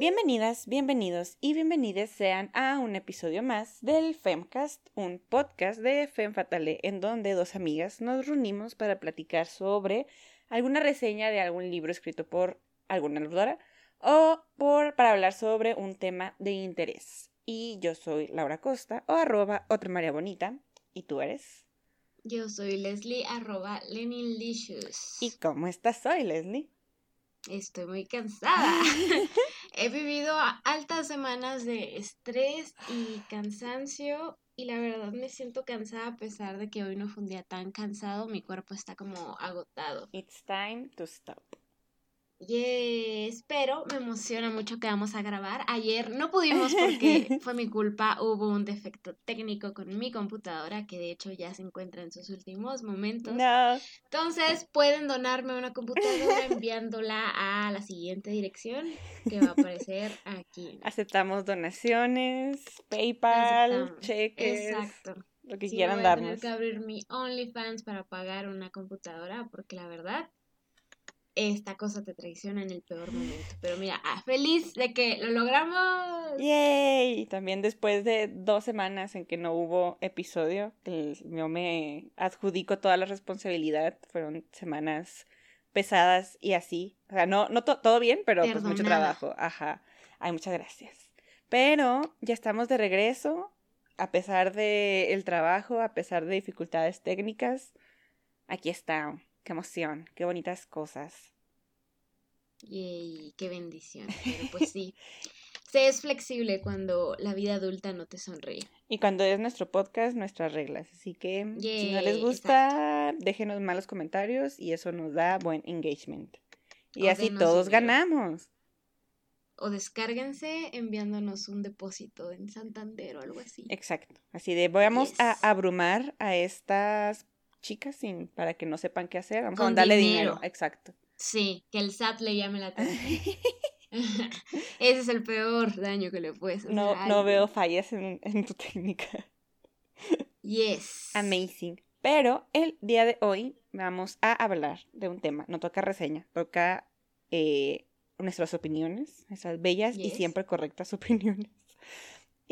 Bienvenidas, bienvenidos y bienvenidas sean a un episodio más del Femcast, un podcast de Fem Fatale en donde dos amigas nos reunimos para platicar sobre alguna reseña de algún libro escrito por alguna autora o por, para hablar sobre un tema de interés. Y yo soy Laura Costa o arroba otra María Bonita. ¿Y tú eres? Yo soy Leslie arroba Leninlicious. ¿Y cómo estás hoy, Leslie? Estoy muy cansada. He vivido altas semanas de estrés y cansancio y la verdad me siento cansada a pesar de que hoy no fue un día tan cansado, mi cuerpo está como agotado. It's time to stop. Yes, pero me emociona mucho que vamos a grabar. Ayer no pudimos porque fue mi culpa, hubo un defecto técnico con mi computadora que de hecho ya se encuentra en sus últimos momentos. No. Entonces pueden donarme una computadora enviándola a la siguiente dirección que va a aparecer aquí. Aceptamos donaciones, PayPal, Aceptamos. cheques, Exacto. lo que Sí, quieran voy a darnos. tener que abrir mi OnlyFans para pagar una computadora porque la verdad esta cosa te traiciona en el peor momento. Pero mira, ah, feliz de que lo logramos. ¡Yay! También después de dos semanas en que no hubo episodio, yo me adjudico toda la responsabilidad, fueron semanas pesadas y así. O sea, no, no to- todo bien, pero pues mucho Perdonada. trabajo. Ajá. Ay, muchas gracias. Pero ya estamos de regreso, a pesar de el trabajo, a pesar de dificultades técnicas. Aquí está. Qué emoción, qué bonitas cosas. Yay, qué bendición. Pero pues sí. Se es flexible cuando la vida adulta no te sonríe. Y cuando es nuestro podcast, nuestras reglas. Así que si no les gusta, déjenos malos comentarios y eso nos da buen engagement. Y O así todos dinero. ganamos. O descárguense enviándonos un depósito en Santander o algo así. Exacto. Así de vamos a abrumar a estas chicas sin para que no sepan qué hacer. Vamos a Con mandarle dinero. dinero. Exacto. Sí, que el SAT le llame la atención. Ese es el peor daño que le puedes hacer. No, a no veo fallas en, en tu técnica. Yes. Amazing. Pero el día de hoy vamos a hablar de un tema. No toca reseña, toca eh, nuestras opiniones, nuestras bellas y siempre correctas opiniones.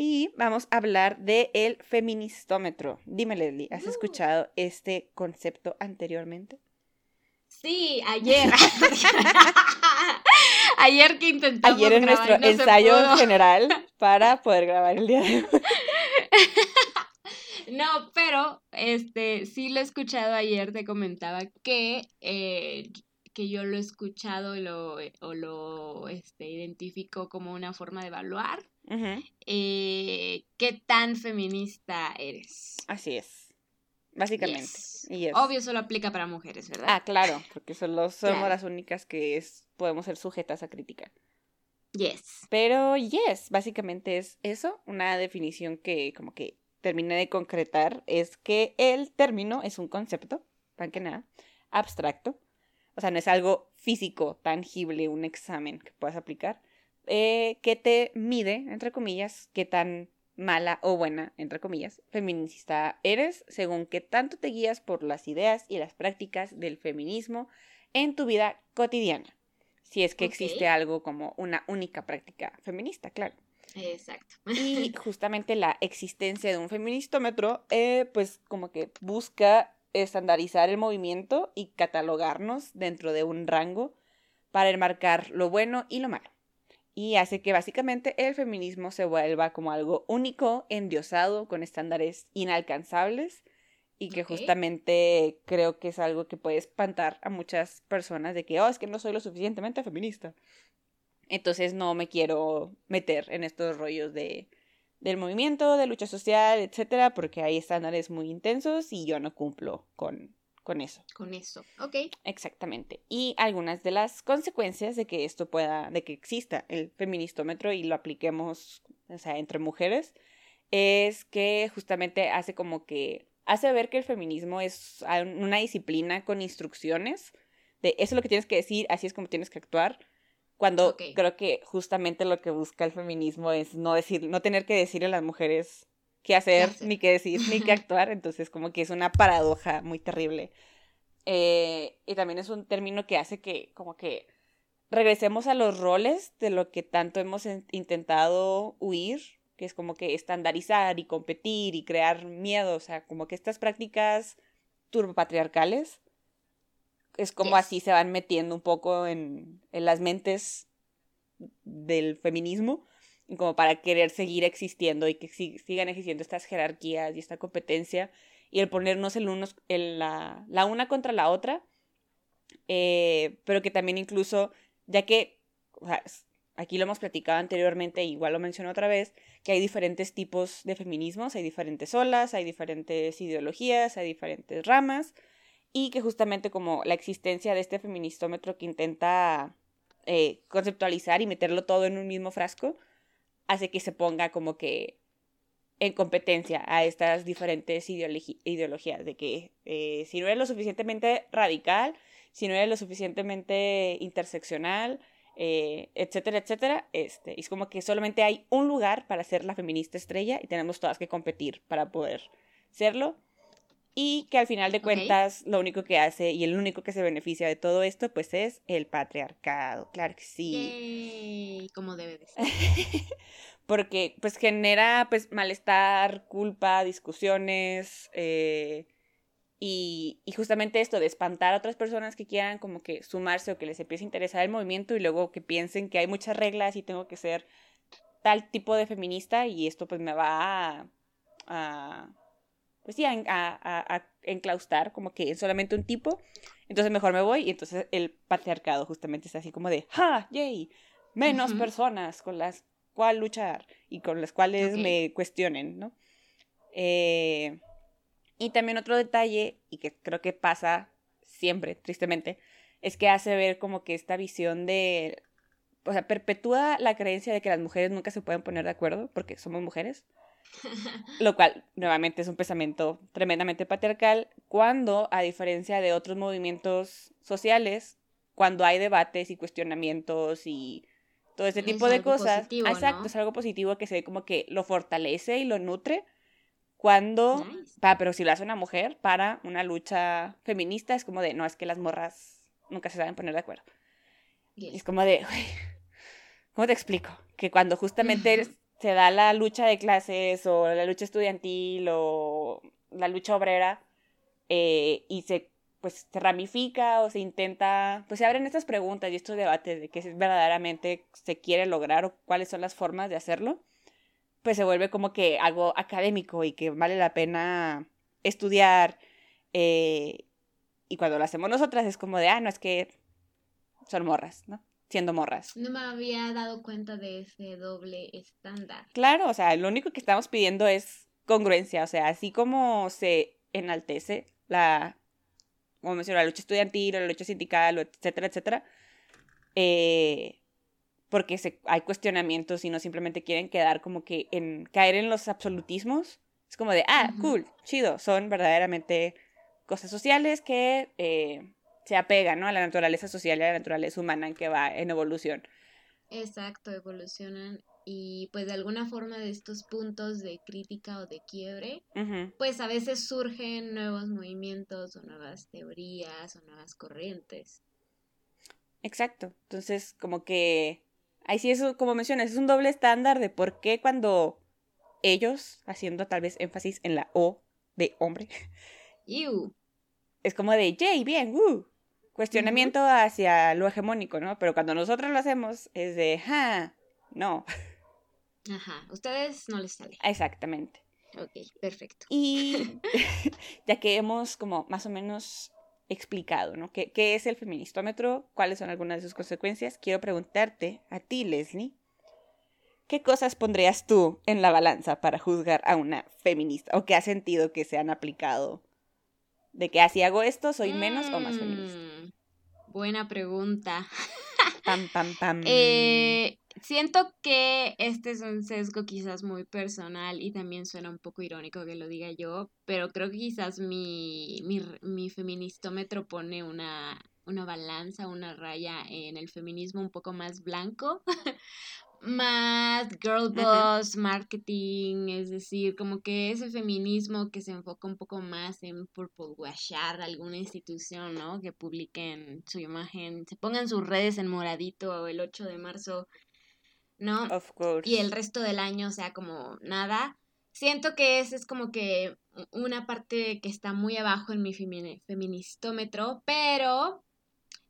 Y vamos a hablar de el feministómetro. Dime, Leslie, ¿has Uh. escuchado este concepto anteriormente? Sí, ayer. ayer que intentamos Ayer en grabar nuestro no ensayo general para poder grabar el día de hoy. No, pero este sí lo he escuchado ayer, te comentaba que, eh, que yo lo he escuchado y lo, o lo este, identifico como una forma de evaluar Eh, qué tan feminista eres. Así es. Básicamente. Yes. Obvio, solo aplica para mujeres, ¿verdad? Ah, claro, porque solo somos Claro. las únicas que es, podemos ser sujetas a crítica. Yes. Pero yes, básicamente es eso, una definición que como que terminé de concretar es que el término es un concepto, más que nada, abstracto. O sea, no es algo físico, tangible, un examen que puedas aplicar, eh, que te mide, entre comillas, qué tan mala o buena, entre comillas, feminista eres, según qué tanto te guías por las ideas y las prácticas del feminismo en tu vida cotidiana. Si es que existe algo como una única práctica feminista, claro. Exacto. Y justamente la existencia de un feministómetro, eh, pues como que busca estandarizar el movimiento y catalogarnos dentro de un rango para enmarcar lo bueno y lo malo. Y hace que básicamente el feminismo se vuelva como algo único, endiosado, con estándares inalcanzables y que justamente creo que es algo que puede espantar a muchas personas de que, oh, es que no soy lo suficientemente feminista. Entonces no me quiero meter en estos rollos de, del movimiento, de lucha social, etcétera, porque hay estándares muy intensos y yo no cumplo con, con eso. Con eso. Ok. Exactamente. Y algunas de las consecuencias de que esto pueda, de que exista el feministómetro y lo apliquemos, o sea, entre mujeres, es que justamente hace como que, hace ver que el feminismo es una disciplina con instrucciones de eso es lo que tienes que decir, así es como tienes que actuar. Cuando creo que justamente lo que busca el feminismo es no decir, no tener que decirle a las mujeres qué hacer, ni qué decir, ni qué actuar. Entonces, como que es una paradoja muy terrible. Eh, y también es un término que hace que, como que, regresemos a los roles de lo que tanto hemos intentado huir, que es como que estandarizar y competir y crear miedo, o sea, como que estas prácticas turbopatriarcales es como así se van metiendo un poco en, en las mentes del feminismo como para querer seguir existiendo y que sigan existiendo estas jerarquías y esta competencia y el ponernos el unos, en la, la una contra la otra, eh, pero que también incluso, ya que aquí lo hemos platicado anteriormente, igual lo menciono otra vez, que hay diferentes tipos de feminismos, hay diferentes olas, hay diferentes ideologías, hay diferentes ramas, y que justamente como la existencia de este feministómetro que intenta eh, conceptualizar y meterlo todo en un mismo frasco, hace que se ponga como que en competencia a estas diferentes ideologías, de que eh, si no eres lo suficientemente radical, si no eres lo suficientemente interseccional, eh, etcétera, etcétera, este, es como que solamente hay un lugar para ser la feminista estrella y tenemos todas que competir para poder serlo. Y que al final de cuentas lo único que hace y el único que se beneficia de todo esto pues es el patriarcado, claro que sí. Yay, como debe de ser. Porque pues genera pues malestar, culpa, discusiones eh, y, y, justamente esto de espantar a otras personas que quieran como que sumarse o que les empiece a interesar el movimiento y luego que piensen que hay muchas reglas y tengo que ser tal tipo de feminista y esto pues me va a pues sí, a, a, a, enclaustar como que es solamente un tipo, entonces mejor me voy y entonces el patriarcado justamente es así como de, ¡ja! ¡Yay! Menos personas con las cuales luchar y con las cuales me cuestionen, ¿no? Eh, y también otro detalle, y que creo que pasa siempre, tristemente, es que hace ver como que esta visión de, o sea, perpetúa la creencia de que las mujeres nunca se pueden poner de acuerdo porque somos mujeres. Lo cual, nuevamente, es un pensamiento tremendamente patriarcal, cuando, a diferencia de otros movimientos sociales, cuando hay debates y cuestionamientos y todo ese tipo de cosas, exacto, es algo positivo que se ve como que lo fortalece y lo nutre, cuando, pero si lo hace una mujer para una lucha feminista, es como de, no, es que las morras nunca se saben poner de acuerdo. Es como de, ¿cómo te explico? Que cuando justamente se da la lucha de clases o la lucha estudiantil o la lucha obrera eh, y se pues se ramifica o se intenta, pues se abren estas preguntas y estos debates de qué verdaderamente se quiere lograr o cuáles son las formas de hacerlo, pues se vuelve como que algo académico y que vale la pena estudiar. Eh, y cuando lo hacemos nosotras es como de, ah, no, es que son morras, ¿no? Siendo morras. No me había dado cuenta de ese doble estándar. Claro, o sea, lo único que estamos pidiendo es congruencia, o sea, así como se enaltece la, como mencioné, la lucha estudiantil, la lucha sindical, etcétera, etcétera, eh, porque se, hay cuestionamientos y no simplemente quieren quedar como que en caer en los absolutismos. Es como de, ah, cool, chido, son verdaderamente cosas sociales que eh, se apega, ¿no? A la naturaleza social y a la naturaleza humana que va en evolución. Exacto, evolucionan y pues de alguna forma de estos puntos de crítica o de quiebre, pues a veces surgen nuevos movimientos o nuevas teorías o nuevas corrientes. Exacto, entonces como que ahí sí eso, como mencionas, es un doble estándar de por qué cuando ellos, haciendo tal vez énfasis en la O de hombre, es como de, yay, bien, uh, cuestionamiento hacia lo hegemónico, ¿no? Pero cuando nosotros lo hacemos es de, ja, no. Ajá, ustedes no les sale. Exactamente. Ok, perfecto. Y ya que hemos como más o menos explicado, ¿no? ¿Qué, ¿Qué, es el feministómetro? ¿Cuáles son algunas de sus consecuencias? Quiero preguntarte a ti, Leslie, ¿qué cosas pondrías tú en la balanza para juzgar a una feminista? ¿O qué has sentido que se han aplicado de que así hago esto, soy menos o más feminista. Buena pregunta. Eh, siento que este es un sesgo quizás muy personal y también suena un poco irónico que lo diga yo, pero creo que quizás mi, mi, mi feministómetro pone una, una balanza, una raya en el feminismo un poco más blanco, más girl boss, marketing, es decir, como que ese feminismo que se enfoca un poco más en purple washar alguna institución, ¿no? Que publiquen su imagen, se pongan sus redes en moradito el 8 de marzo, ¿no? Of course. Y el resto del año, o sea, como nada. Siento que esa es como que una parte que está muy abajo en mi feministómetro, pero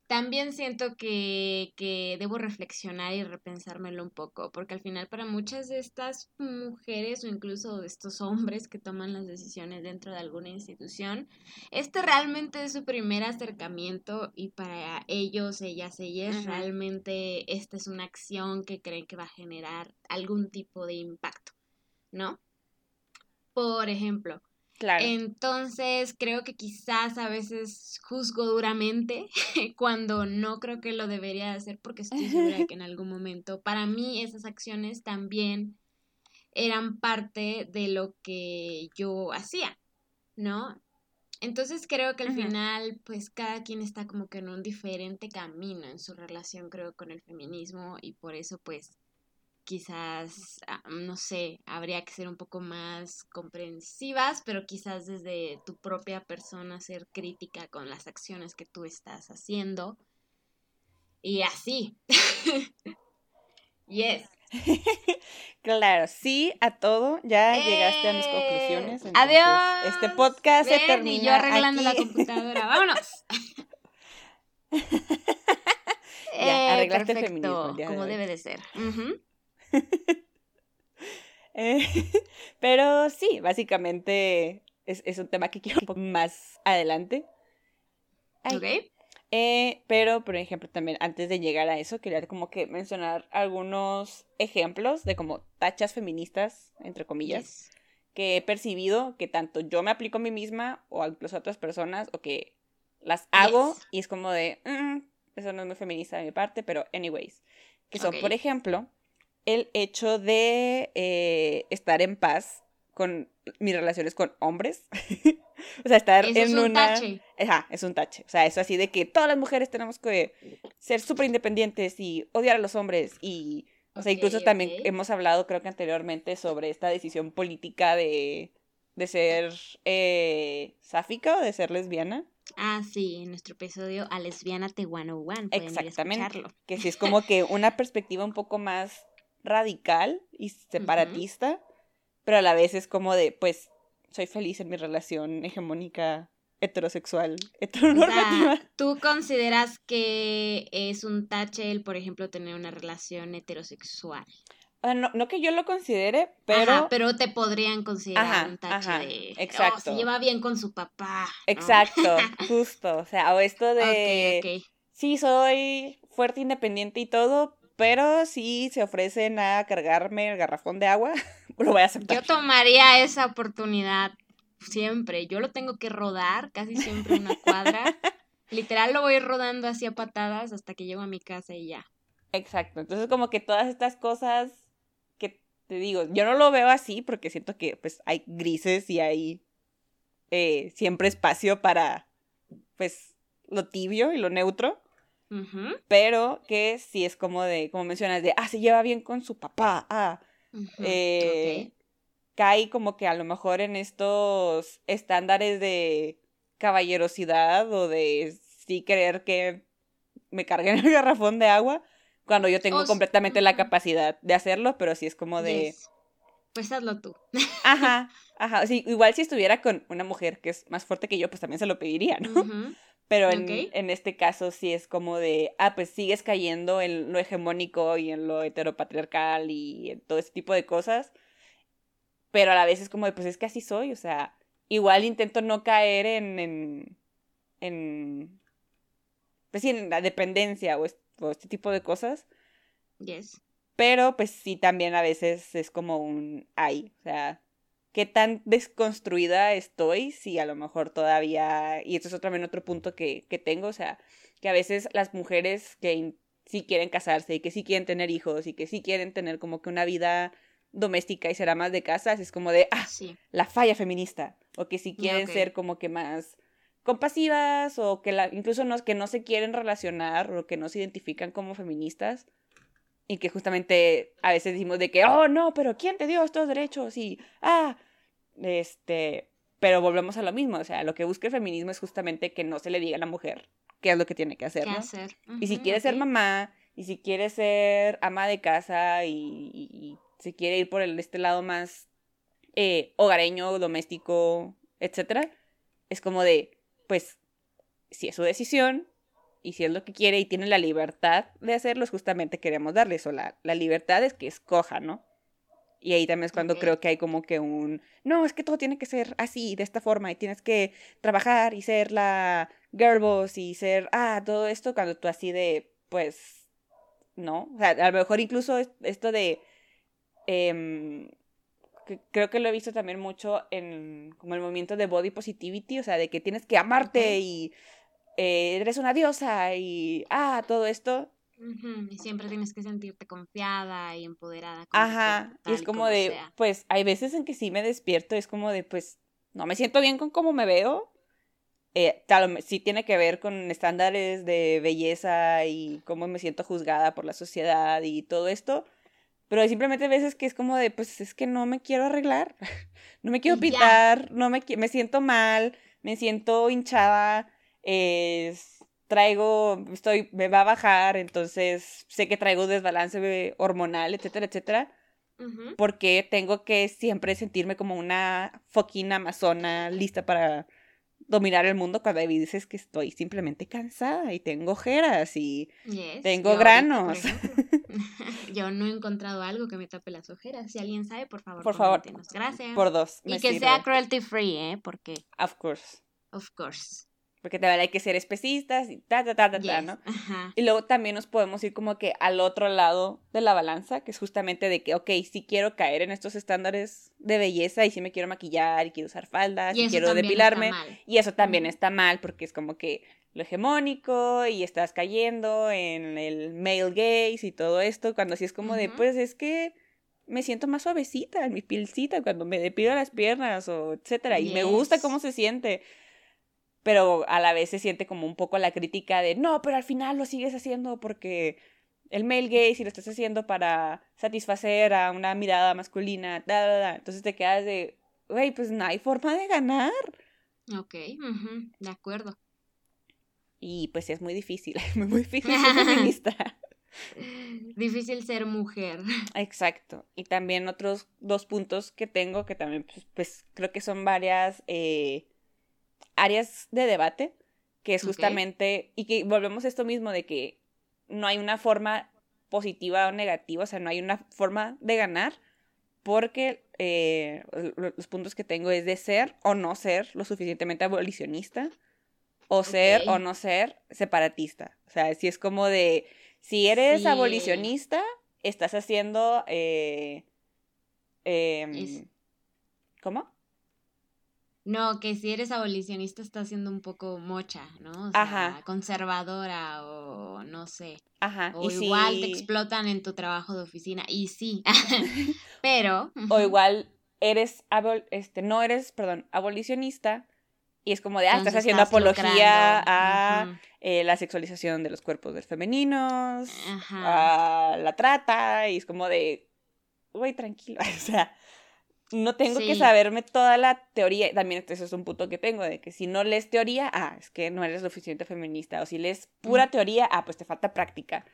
también siento que, que, debo reflexionar y repensármelo un poco, porque al final para muchas de estas mujeres o incluso de estos hombres que toman las decisiones dentro de alguna institución, este realmente es su primer acercamiento y para ellos, ellas, ellas, realmente esta es una acción que creen que va a generar algún tipo de impacto, ¿no? Por ejemplo, entonces, creo que quizás a veces juzgo duramente cuando no creo que lo debería hacer porque estoy segura que en algún momento, para mí esas acciones también eran parte de lo que yo hacía, ¿no? Entonces creo que al final, pues cada quien está como que en un diferente camino en su relación, creo, con el feminismo y por eso, pues, quizás, ah, no sé, habría que ser un poco más comprensivas, pero quizás desde tu propia persona ser crítica con las acciones que tú estás haciendo. Y así. yes. claro, sí a todo. Ya llegaste a mis conclusiones. Adiós. Este podcast se termina. Y yo arreglando la computadora. Vámonos. ya, arreglaste el feminismo. como debe de ser. Eh, pero sí, básicamente es, un tema que quiero un poco más adelante. ok. Eh, pero, por ejemplo, también antes de llegar a eso, quería como que mencionar algunos ejemplos de como tachas feministas, entre comillas, que he percibido que tanto yo me aplico a mí misma o incluso a otras personas o que las hago y es como de, mm, eso no es muy feminista de mi parte, pero anyways, que son, por ejemplo, el hecho de eh, estar en paz con mis relaciones con hombres. o sea, estar en es un Tache. Ajá, es un tache. O sea, eso así de que todas las mujeres tenemos que ser súper independientes y odiar a los hombres y... O sea, incluso también hemos hablado, creo que anteriormente, sobre esta decisión política de, de ser eh, sáfica o de ser lesbiana. Ah, sí, en nuestro episodio a lesbiana te one Exactamente. Que sí es como que una perspectiva un poco más radical y separatista, pero a la vez es como de, pues, soy feliz en mi relación hegemónica heterosexual, heteronormativa. ¿Tú consideras que es un tache el, por ejemplo, tener una relación heterosexual? No, no, que yo lo considere, pero... pero te podrían considerar un tache de... Oh, exacto. se lleva bien con su papá. Exacto, justo. O sea, o esto de... Sí, soy fuerte, independiente y todo, pero si se ofrecen a cargarme el garrafón de agua, lo voy a aceptar. Yo tomaría esa oportunidad siempre. Yo lo tengo que rodar casi siempre una cuadra. Literal lo voy rodando así a patadas hasta que llego a mi casa y ya. Exacto. Entonces como que todas estas cosas que te digo, yo no lo veo así porque siento que pues hay grises y hay eh, siempre espacio para pues lo tibio y lo neutro. Pero que sí es como de, como mencionas, de, ah, se lleva bien con su papá, ah. Eh, cae como que a lo mejor en estos estándares de caballerosidad o de sí creer que me carguen el garrafón de agua cuando yo tengo completamente la capacidad de hacerlo, pero sí es como de... Pues hazlo tú. Ajá, ajá. Sí, igual si estuviera con una mujer que es más fuerte que yo, pues también se lo pediría, ¿no? Pero en, en, este caso sí es como de, ah, pues sigues cayendo en lo hegemónico y en lo heteropatriarcal y en todo ese tipo de cosas. Pero a la vez es como de, pues es que así soy, o sea, igual intento no caer en, en, en pues sí, en la dependencia o, o este tipo de cosas. Yes. Pero pues sí, también a veces es como un, ay, o sea, qué tan desconstruida estoy, si a lo mejor todavía, y esto es también otro punto que, que tengo, o sea, que a veces las mujeres que sí quieren casarse y que sí quieren tener hijos y que sí quieren tener como que una vida doméstica y ser más de casa, es como de, ah, la falla feminista, o que si quieren ser como que más compasivas o que la, incluso no, que no se quieren relacionar o que no se identifican como feministas, y que justamente a veces decimos de que, oh, no, pero ¿quién te dio estos derechos? Y, ah, este, pero volvemos a lo mismo, o sea, lo que busca el feminismo es justamente que no se le diga a la mujer qué es lo que tiene que hacer, ¿Qué ¿no? hacer? Y si quiere ser mamá, y si quiere ser ama de casa, y, y- y si quiere ir por el, este lado más eh, hogareño, doméstico, etcétera, es como de, pues, si es su decisión, y si es lo que quiere y tiene la libertad de hacerlo, es justamente queremos darle eso. La, la libertad es que escoja, ¿no? Y ahí también es cuando creo que hay como que un, no, es que todo tiene que ser así, de esta forma, y tienes que trabajar y ser la girl boss y ser, ah, todo esto, cuando tú así de, pues, no. O sea, a lo mejor incluso es- esto de, em, que- creo que lo he visto también mucho en como el movimiento de body positivity, o sea, de que tienes que amarte y eh, eres una diosa y, ah, todo esto. Y siempre tienes que sentirte confiada y empoderada. con Ajá, y es como como de, sea. pues hay veces en que sí me despierto, es como de, pues no me siento bien con cómo me veo. Eh, tal, sí tiene que ver con estándares de belleza y cómo me siento juzgada por la sociedad y todo esto. Pero hay simplemente veces que es como de, pues es que no me quiero arreglar, no me quiero pintar, no me, me siento mal, me siento hinchada, es- traigo, estoy, me va a bajar, entonces sé que traigo desbalance hormonal, etcétera, etcétera. Porque tengo que siempre sentirme como una fucking amazona lista para dominar el mundo cuando veces que estoy simplemente cansada y tengo ojeras y Yes, Tengo yo granos. yo no he encontrado algo que me tape las ojeras. Si alguien sabe, por favor, por favor. Gracias. por dos. y que sirve. sea cruelty free, ¿eh? Porque, Of course. of course. Porque también hay que ser especistas y ta, ta, ta, ta, ta, ¿no? Ajá. Y luego también nos podemos ir como que al otro lado de la balanza, que es justamente de que, ok, sí quiero caer en estos estándares de belleza y sí me quiero maquillar y quiero usar faldas y, quiero depilarme. Y eso también está mal porque es como que lo hegemónico y estás cayendo en el male gaze y todo esto, cuando así es como de, Ujú. pues es que me siento más suavecita en mi pielcita cuando me depilo las piernas o etcétera y me gusta cómo se siente. Pero a la vez se siente como un poco la crítica de, no, pero al final lo sigues haciendo porque el male gaze y lo estás haciendo para satisfacer a una mirada masculina, da, da, da. Entonces te quedas de, güey, pues no hay forma de ganar. Ok, de acuerdo. Y pues es muy difícil, muy, muy difícil ser feminista. Difícil ser mujer. Exacto. Y también otros dos puntos que tengo, que también pues, pues, creo que son varias eh, áreas de debate, que es justamente, y que volvemos a esto mismo de que no hay una forma positiva o negativa, o sea, no hay una forma de ganar, porque eh, lo- los puntos que tengo es de ser o no ser lo suficientemente abolicionista, o ser o no ser separatista. O sea, si es como de, si eres Sí. abolicionista, estás haciendo... eh, Es- ¿Cómo? No, que si eres abolicionista estás siendo un poco mocha, ¿no? O sea, Ajá. conservadora o no sé. Ajá. O y igual te explotan en tu trabajo de oficina. Y sí. Pero. O igual eres, abol- este, no eres, perdón, abolicionista y es como de, ah, estás haciendo estás apología a eh, la sexualización de los cuerpos de femeninos, Ajá. a la trata y es como de, güey, tranquilo, o sea, no tengo que saberme toda la teoría, también ese es un punto que tengo, de que si no lees teoría, ah, es que no eres lo suficiente feminista, o si lees pura teoría, ah, pues te falta práctica.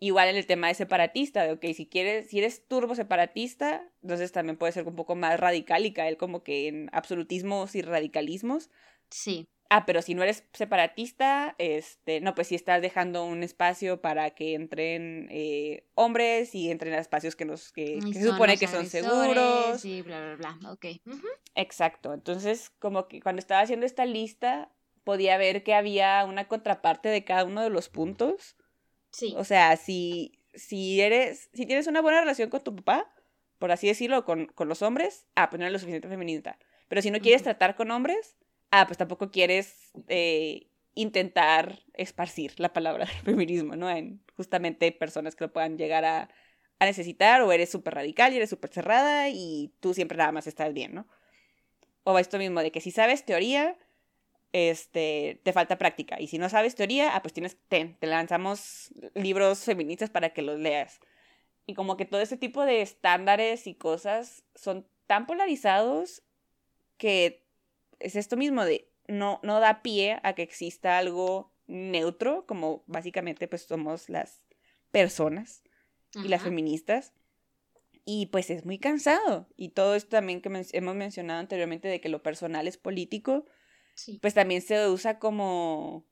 Igual en el tema de separatista, de, ok, si quieres, si eres turbo separatista, entonces también puede ser un poco más radical y caer como que en absolutismos y radicalismos. Sí. Ah, pero si no eres separatista, este, no, pues sí estás dejando un espacio para que entren eh, hombres y entren a espacios que, nos, que, que se supone que son seguros. Y bla, bla, bla. Ok. ujú, Exacto. Entonces, como que cuando estaba haciendo esta lista, podía ver que había una contraparte de cada uno de los puntos. Sí. O sea, si, si eres, si tienes una buena relación con tu papá, por así decirlo, con, con los hombres, ah, pues no eres lo suficiente feminista. Pero si no quieres Ujú. tratar con hombres, ah, pues tampoco quieres eh, intentar esparcir la palabra del feminismo, ¿no? En justamente personas que lo puedan llegar a, necesitar, o eres súper radical y eres súper cerrada y tú siempre nada más estás bien, ¿no? O esto mismo de que si sabes teoría, este, te falta práctica. Y si no sabes teoría, ah, pues tienes, te lanzamos libros feministas para que los leas. Y como que todo ese tipo de estándares y cosas son tan polarizados que es esto mismo de no, no da pie a que exista algo neutro, como básicamente pues somos las personas y las feministas. Y pues es muy cansado. Y todo esto también que hemos mencionado anteriormente de que lo personal es político, pues también se usa como,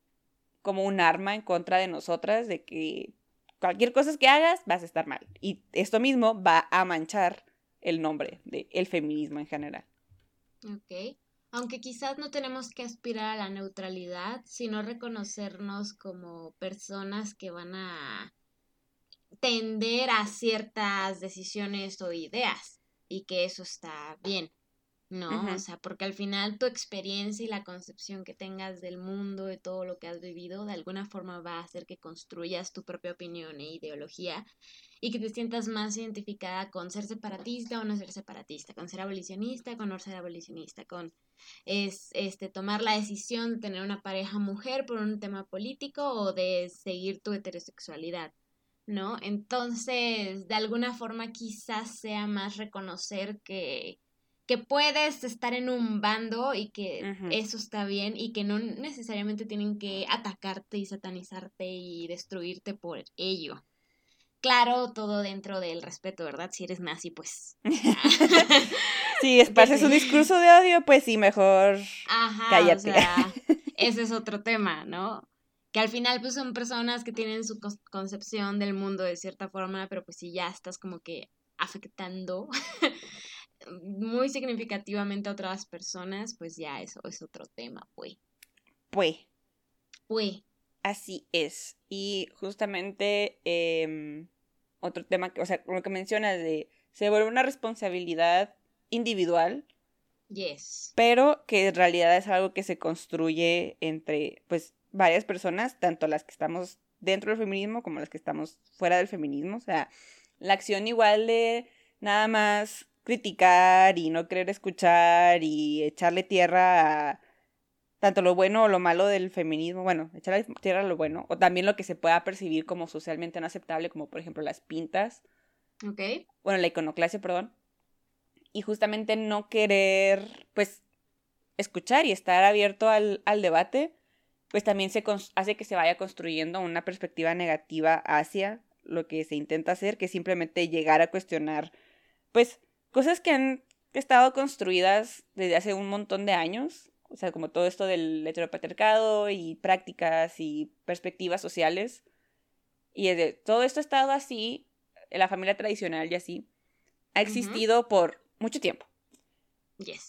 como un arma en contra de nosotras, de que cualquier cosa que hagas vas a estar mal. Y esto mismo va a manchar el nombre del feminismo en general. Ok. Aunque quizás no tenemos que aspirar a la neutralidad, sino reconocernos como personas que van a tender a ciertas decisiones o ideas y que eso está bien, ¿no? O sea, porque al final tu experiencia y la concepción que tengas del mundo, de todo lo que has vivido, de alguna forma va a hacer que construyas tu propia opinión e ideología y que te sientas más identificada con ser separatista o no ser separatista, con ser abolicionista, con no ser abolicionista, con es este tomar la decisión de tener una pareja mujer por un tema político o de seguir tu heterosexualidad. ¿no? Entonces, de alguna forma quizás sea más reconocer que, que puedes estar en un bando y que eso está bien y que no necesariamente tienen que atacarte y satanizarte y destruirte por ello. Claro, todo dentro del respeto, ¿verdad? Si eres nazi, pues. si espaces un discurso de odio, pues sí, mejor Ajá, cállate. O sea, ese es otro tema, ¿no? que al final pues son personas que tienen su concepción del mundo de cierta forma, pero pues si ya estás como que afectando muy significativamente a otras personas, pues ya eso es otro tema, pues. Pues. Pues. Así es. Y justamente em, otro tema, o sea, lo que mencionas de, se vuelve una responsabilidad individual. Yes. Pero que en realidad es algo que se construye entre, pues, varias personas, tanto las que estamos dentro del feminismo como las que estamos fuera del feminismo. O sea, la acción igual de nada más criticar y no querer escuchar y echarle tierra a tanto lo bueno o lo malo del feminismo, bueno, tierra a lo bueno, o también lo que se pueda percibir como socialmente no aceptable, como por ejemplo las pintas. Ok. Bueno, la iconoclasia, perdón. Y justamente no querer, pues, escuchar y estar abierto al, al debate pues también se hace que se vaya construyendo una perspectiva negativa hacia lo que se intenta hacer, que simplemente llegar a cuestionar, pues, cosas que han estado construidas desde hace un montón de años, o sea, como todo esto del heteropatriarcado y prácticas y perspectivas sociales. Y de, todo esto ha estado así, en la familia tradicional y así, ha existido por mucho tiempo.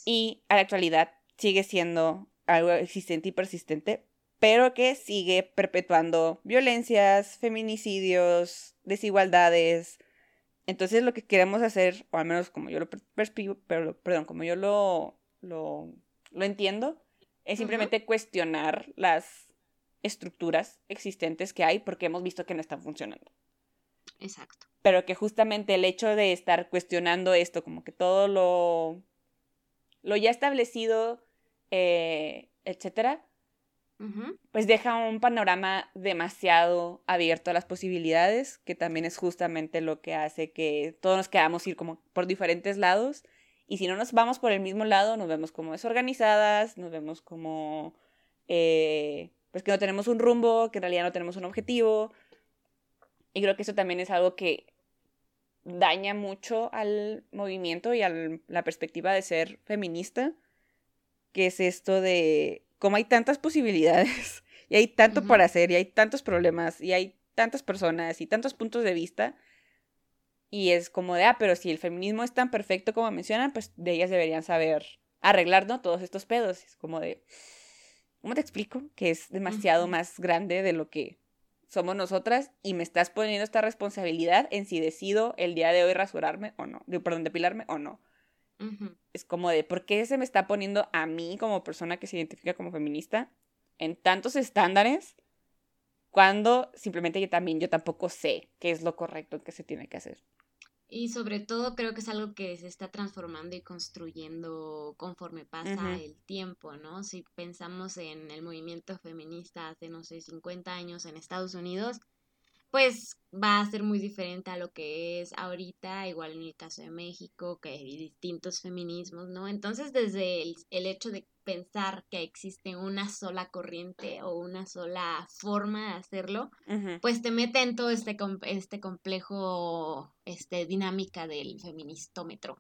Y a la actualidad sigue siendo algo existente y persistente, pero que sigue perpetuando violencias, feminicidios, desigualdades. Entonces lo que queremos hacer, o al menos como yo lo percibo, pero, perdón, como yo lo, lo, entiendo, es simplemente cuestionar las estructuras existentes que hay porque hemos visto que no están funcionando. Exacto. Pero que justamente el hecho de estar cuestionando esto, como que todo lo, lo ya establecido, eh, etcétera, pues deja un panorama demasiado abierto a las posibilidades, que también es justamente lo que hace que todos nos quedamos ir como por diferentes lados. Y si no nos vamos por el mismo lado, nos vemos como desorganizadas, nos vemos como, eh, pues que no tenemos un rumbo, que en realidad no tenemos un objetivo. Y creo que eso también es algo que daña mucho al movimiento y a la perspectiva de ser feminista, que es esto de como hay tantas posibilidades y hay tanto por hacer y hay tantos problemas y hay tantas personas y tantos puntos de vista. Y es como de, ah, pero si el feminismo es tan perfecto como mencionan, pues de ellas deberían saber arreglar, ¿no? Todos estos pedos. Es como de, ¿cómo te explico? Que es demasiado más grande de lo que somos nosotras y me estás poniendo esta responsabilidad en si decido el día de hoy rasurarme o no, de, perdón, depilarme o no. Es como de, ¿por qué se me está poniendo a mí como persona que se identifica como feminista en tantos estándares cuando simplemente yo también, yo tampoco sé qué es lo correcto que se tiene que hacer? Y sobre todo creo que es algo que se está transformando y construyendo conforme pasa el tiempo, ¿no? Si pensamos en el movimiento feminista hace, no sé, 50 años en Estados Unidos, pues va a ser muy diferente a lo que es ahorita, igual en el caso de México, que hay distintos feminismos, ¿no? Entonces, desde el, hecho de pensar que existe una sola corriente o una sola forma de hacerlo, pues te mete en todo este, este complejo, este dinámica del feministómetro.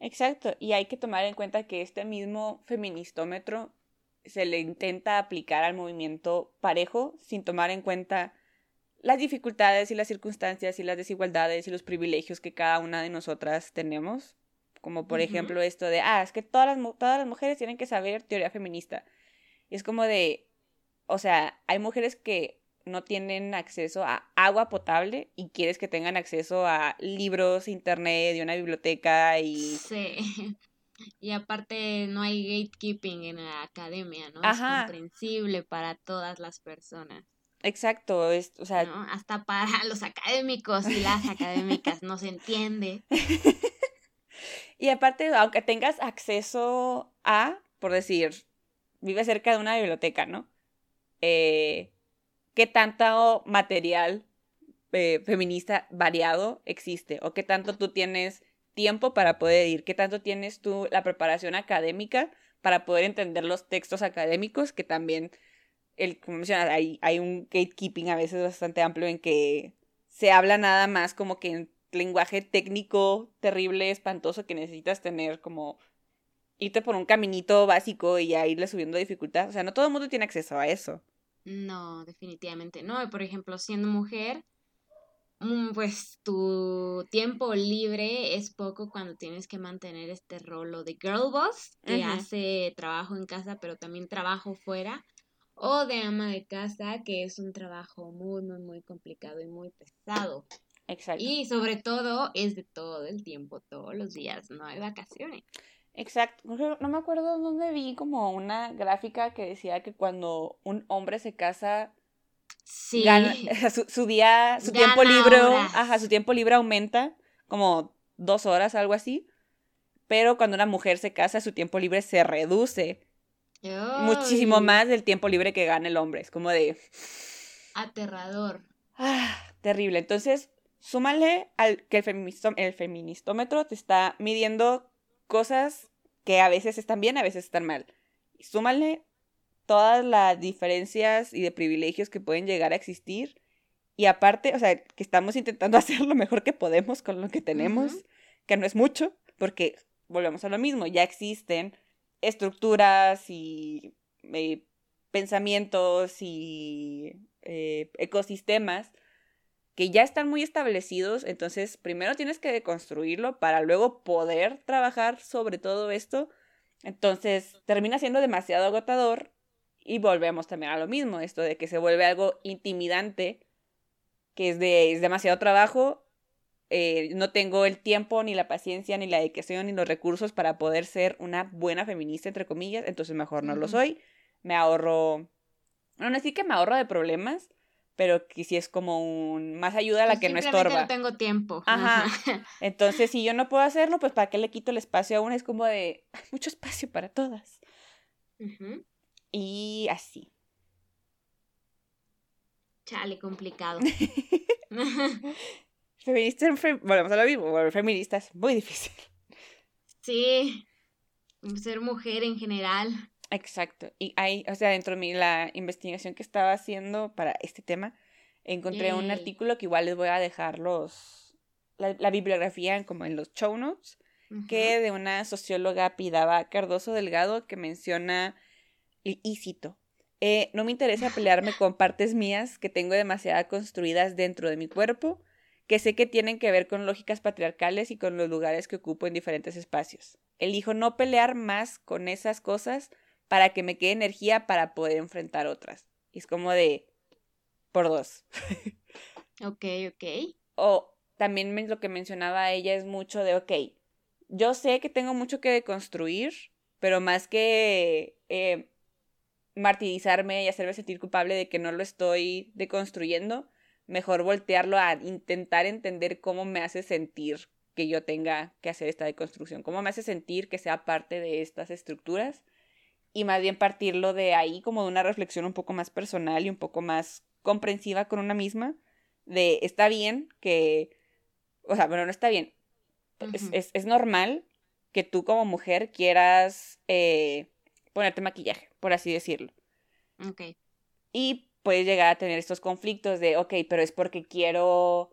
Exacto, y hay que tomar en cuenta que este mismo feministómetro se le intenta aplicar al movimiento parejo sin tomar en cuenta las dificultades y las circunstancias y las desigualdades y los privilegios que cada una de nosotras tenemos. Como por ejemplo esto de, ah, es que todas las, todas las mujeres tienen que saber teoría feminista. Y es como de, o sea, hay mujeres que no tienen acceso a agua potable y quieres que tengan acceso a libros, internet y una biblioteca y... Sí. Y aparte no hay gatekeeping en la academia, ¿no? Es comprensible para todas las personas. Exacto, es, o sea... Hasta para los académicos y las académicas no se entiende. y aparte, aunque tengas acceso a, por decir, vive cerca de una biblioteca, ¿no? Eh, ¿Qué tanto material eh, feminista variado existe? ¿O qué tanto tú tienes tiempo para poder ir? ¿Qué tanto tienes tú la preparación académica para poder entender los textos académicos que también el, como mencionas, hay, hay un gatekeeping a veces bastante amplio en que se habla nada más como que en lenguaje técnico terrible, espantoso, que necesitas tener como irte por un caminito básico y ya irle subiendo dificultad. O sea, no todo el mundo tiene acceso a eso. No, definitivamente no. Por ejemplo, siendo mujer, mm, pues tu tiempo libre es poco cuando tienes que mantener este rolo de girl boss, que hace trabajo en casa, pero también trabajo fuera o de ama de casa, que es un trabajo muy, muy, muy complicado y muy pesado. Exacto. Y sobre todo es de todo el tiempo, todos los días, no hay vacaciones. Exacto. No me acuerdo dónde vi como una gráfica que decía que cuando un hombre se casa, sí. su, día, su tiempo libre, ajá, su tiempo libre aumenta como dos horas, algo así. Pero cuando una mujer se casa, su tiempo libre se reduce muchísimo más del tiempo libre que gana el hombre. Es como de... Aterrador. Ah, terrible. Entonces, súmale al que el, el feministómetro te está midiendo cosas que a veces están bien, a veces están mal. Y súmale todas las diferencias y de privilegios que pueden llegar a existir. Y aparte, o sea, que estamos intentando hacer lo mejor que podemos con lo que tenemos, que no es mucho, porque volvemos a lo mismo, ya existen estructuras y eh, pensamientos y eh, ecosistemas que ya están muy establecidos, entonces primero tienes que deconstruirlo para luego poder trabajar sobre todo esto. Entonces termina siendo demasiado agotador y volvemos también a lo mismo, esto de que se vuelve algo intimidante, que es, de, es demasiado trabajo eh, no tengo el tiempo, ni la paciencia, ni la dedicación, ni los recursos para poder ser una buena feminista, entre comillas, entonces mejor no lo soy. Me ahorro, no, no que me ahorro de problemas, pero que si es como un más ayuda a la pues que no estorba. no tengo tiempo. Ajá. Entonces, si yo no puedo hacerlo, pues ¿para qué le quito el espacio a una? Es como de, mucho espacio para todas. Y así. Chale, complicado. feminista, volvemos a lo mismo, feminista es muy difícil. Sí, ser mujer en general. Exacto. Y hay, o sea, dentro de mí, la investigación que estaba haciendo para este tema, encontré un artículo que igual les voy a dejar los, la, bibliografía como en los show notes, que de una socióloga Pidaba Cardoso Delgado que menciona, y, y cito, eh, no me interesa pelearme con partes mías que tengo demasiado construidas dentro de mi cuerpo que sé que tienen que ver con lógicas patriarcales y con los lugares que ocupo en diferentes espacios. Elijo no pelear más con esas cosas para que me quede energía para poder enfrentar otras. Y es como de por dos. ok, ok. O también lo que mencionaba ella es mucho de, ok, yo sé que tengo mucho que deconstruir, pero más que eh, martirizarme y hacerme sentir culpable de que no lo estoy deconstruyendo, mejor voltearlo a intentar entender cómo me hace sentir que yo tenga que hacer esta deconstrucción, cómo me hace sentir que sea parte de estas estructuras y más bien partirlo de ahí como de una reflexión un poco más personal y un poco más comprensiva con una misma, de está bien que, o sea, bueno, no está bien, es, es, normal que tú como mujer quieras eh, ponerte maquillaje, por así decirlo. Ok. Y puedes llegar a tener estos conflictos de, ok, pero es porque quiero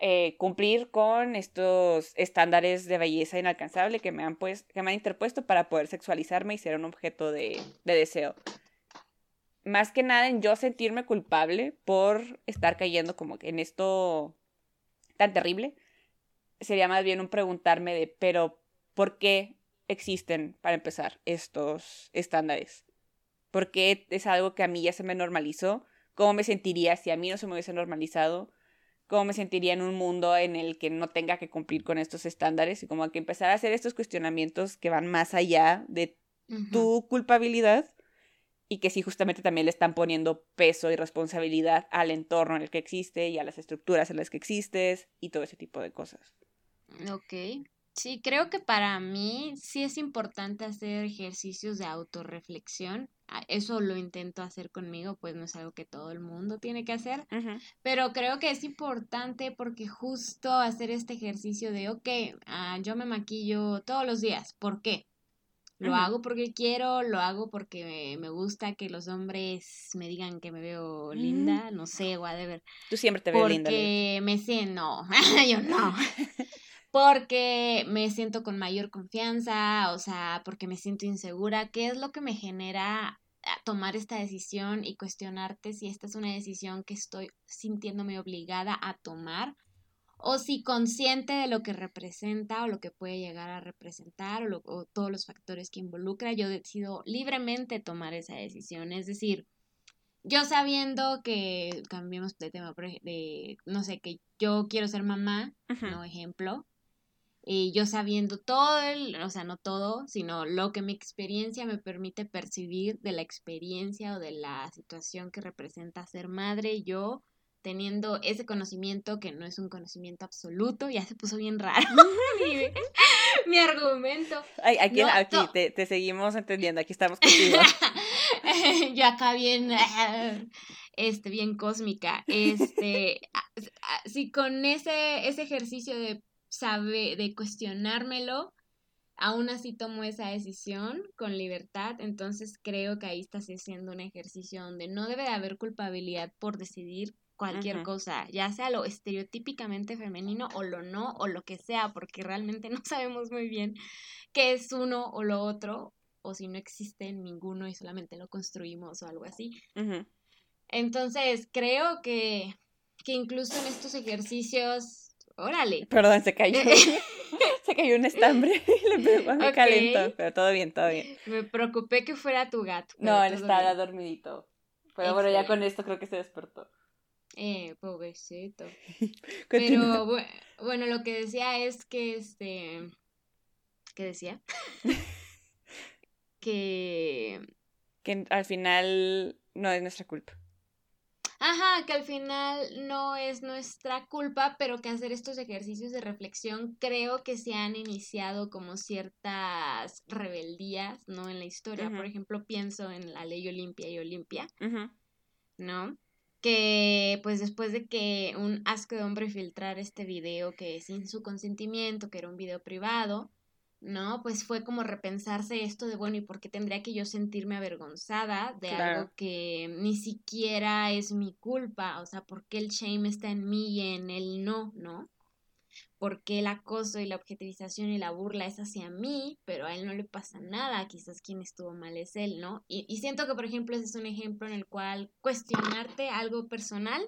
eh, cumplir con estos estándares de belleza inalcanzable que me han, pues, que me han interpuesto para poder sexualizarme y ser un objeto de, de deseo. Más que nada en yo sentirme culpable por estar cayendo como en esto tan terrible, sería más bien un preguntarme de, pero ¿por qué existen, para empezar, estos estándares? ¿Por qué es algo que a mí ya se me normalizó? ¿Cómo me sentiría si a mí no se me hubiese normalizado? ¿Cómo me sentiría en un mundo en el que no tenga que cumplir con estos estándares? Y como que empezar a hacer estos cuestionamientos que van más allá de tu culpabilidad y que sí justamente también le están poniendo peso y responsabilidad al entorno en el que existe y a las estructuras en las que existes y todo ese tipo de cosas. Ok. Sí, creo que para mí sí es importante hacer ejercicios de autorreflexión. Eso lo intento hacer conmigo, pues no es algo que todo el mundo tiene que hacer. Pero creo que es importante porque justo hacer este ejercicio de, ok, ah, yo me maquillo todos los días. ¿Por qué? Lo hago porque quiero, lo hago porque me gusta que los hombres me digan que me veo mm. linda, no sé, whatever. Tú siempre te ves linda. Porque me sé, no, yo no. porque me siento con mayor confianza, o sea, porque me siento insegura, ¿qué es lo que me genera tomar esta decisión y cuestionarte si esta es una decisión que estoy sintiéndome obligada a tomar o si consciente de lo que representa o lo que puede llegar a representar o, o todos los factores que involucra, yo decido libremente tomar esa decisión. Es decir, yo sabiendo que, cambiemos de tema, de, no sé, que yo quiero ser mamá, no ejemplo, y yo sabiendo todo, el, o sea, no todo, sino lo que mi experiencia me permite percibir de la experiencia o de la situación que representa ser madre, yo teniendo ese conocimiento que no es un conocimiento absoluto, ya se puso bien raro mi, argumento. aquí aquí te, seguimos entendiendo, aquí estamos contigo. yo acá bien, este, bien cósmica. Este, si con ese, ese ejercicio de sabe, de cuestionármelo, aún así tomo esa decisión con libertad, entonces creo que ahí estás haciendo un ejercicio donde no debe de haber culpabilidad por decidir cualquier cosa, ya sea lo estereotípicamente femenino o lo no, o lo que sea, porque realmente no sabemos muy bien qué es uno o lo otro, o si no existe ninguno y solamente lo construimos o algo así. Entonces, creo que, que incluso en estos ejercicios Órale. Perdón, se cayó. se cayó un estambre y le pegó me calentó. Pero todo bien, todo bien. Me preocupé que fuera tu gato. No, él estaba dormidito. Pero bueno, ya con esto creo que se despertó. Eh, pobrecito. pero bueno, lo que decía es que este. ¿Qué decía? que. Que al final no es nuestra culpa. Ajá, que al final no es nuestra culpa, pero que hacer estos ejercicios de reflexión creo que se han iniciado como ciertas rebeldías, ¿no? En la historia. Por ejemplo, pienso en la ley Olimpia y Olimpia, ¿no? Que pues después de que un asco de hombre filtrara este video que sin su consentimiento, que era un video privado, ¿no? Pues fue como repensarse esto de, bueno, ¿y por qué tendría que yo sentirme avergonzada de algo que ni siquiera es mi culpa? O sea, ¿por qué el shame está en mí y en él no, ¿no? ¿Por qué el acoso y la objetivización y la burla es hacia mí, pero a él no le pasa nada? Quizás quien estuvo mal es él, ¿no? Y, y siento que, por ejemplo, ese es un ejemplo en el cual cuestionarte algo personal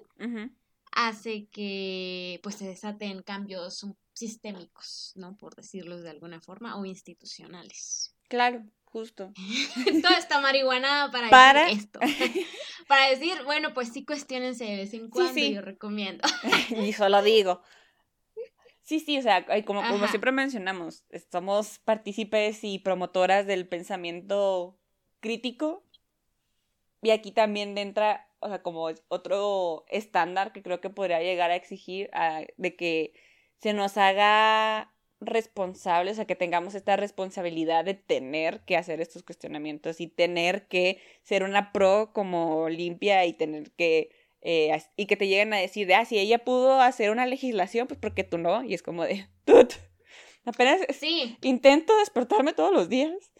hace que pues se desaten cambios un sistémicos, ¿no? Por decirlo de alguna forma, o institucionales. Claro, justo. Toda esta marihuana para, decir esto. para decir, bueno, pues sí cuestionense de vez en cuando, yo recomiendo. y solo digo. Sí, sí, o sea, como, como siempre mencionamos, somos partícipes y promotoras del pensamiento crítico. Y aquí también entra o sea, como otro estándar que creo que podría llegar a exigir de que se nos haga responsables, o sea, que tengamos esta responsabilidad de tener que hacer estos cuestionamientos y tener que ser una pro como limpia y tener que, eh, y que te lleguen a decir de, ah, si ella pudo hacer una legislación, pues porque tú no, y es como de, tut, apenas sí. intento despertarme todos los días.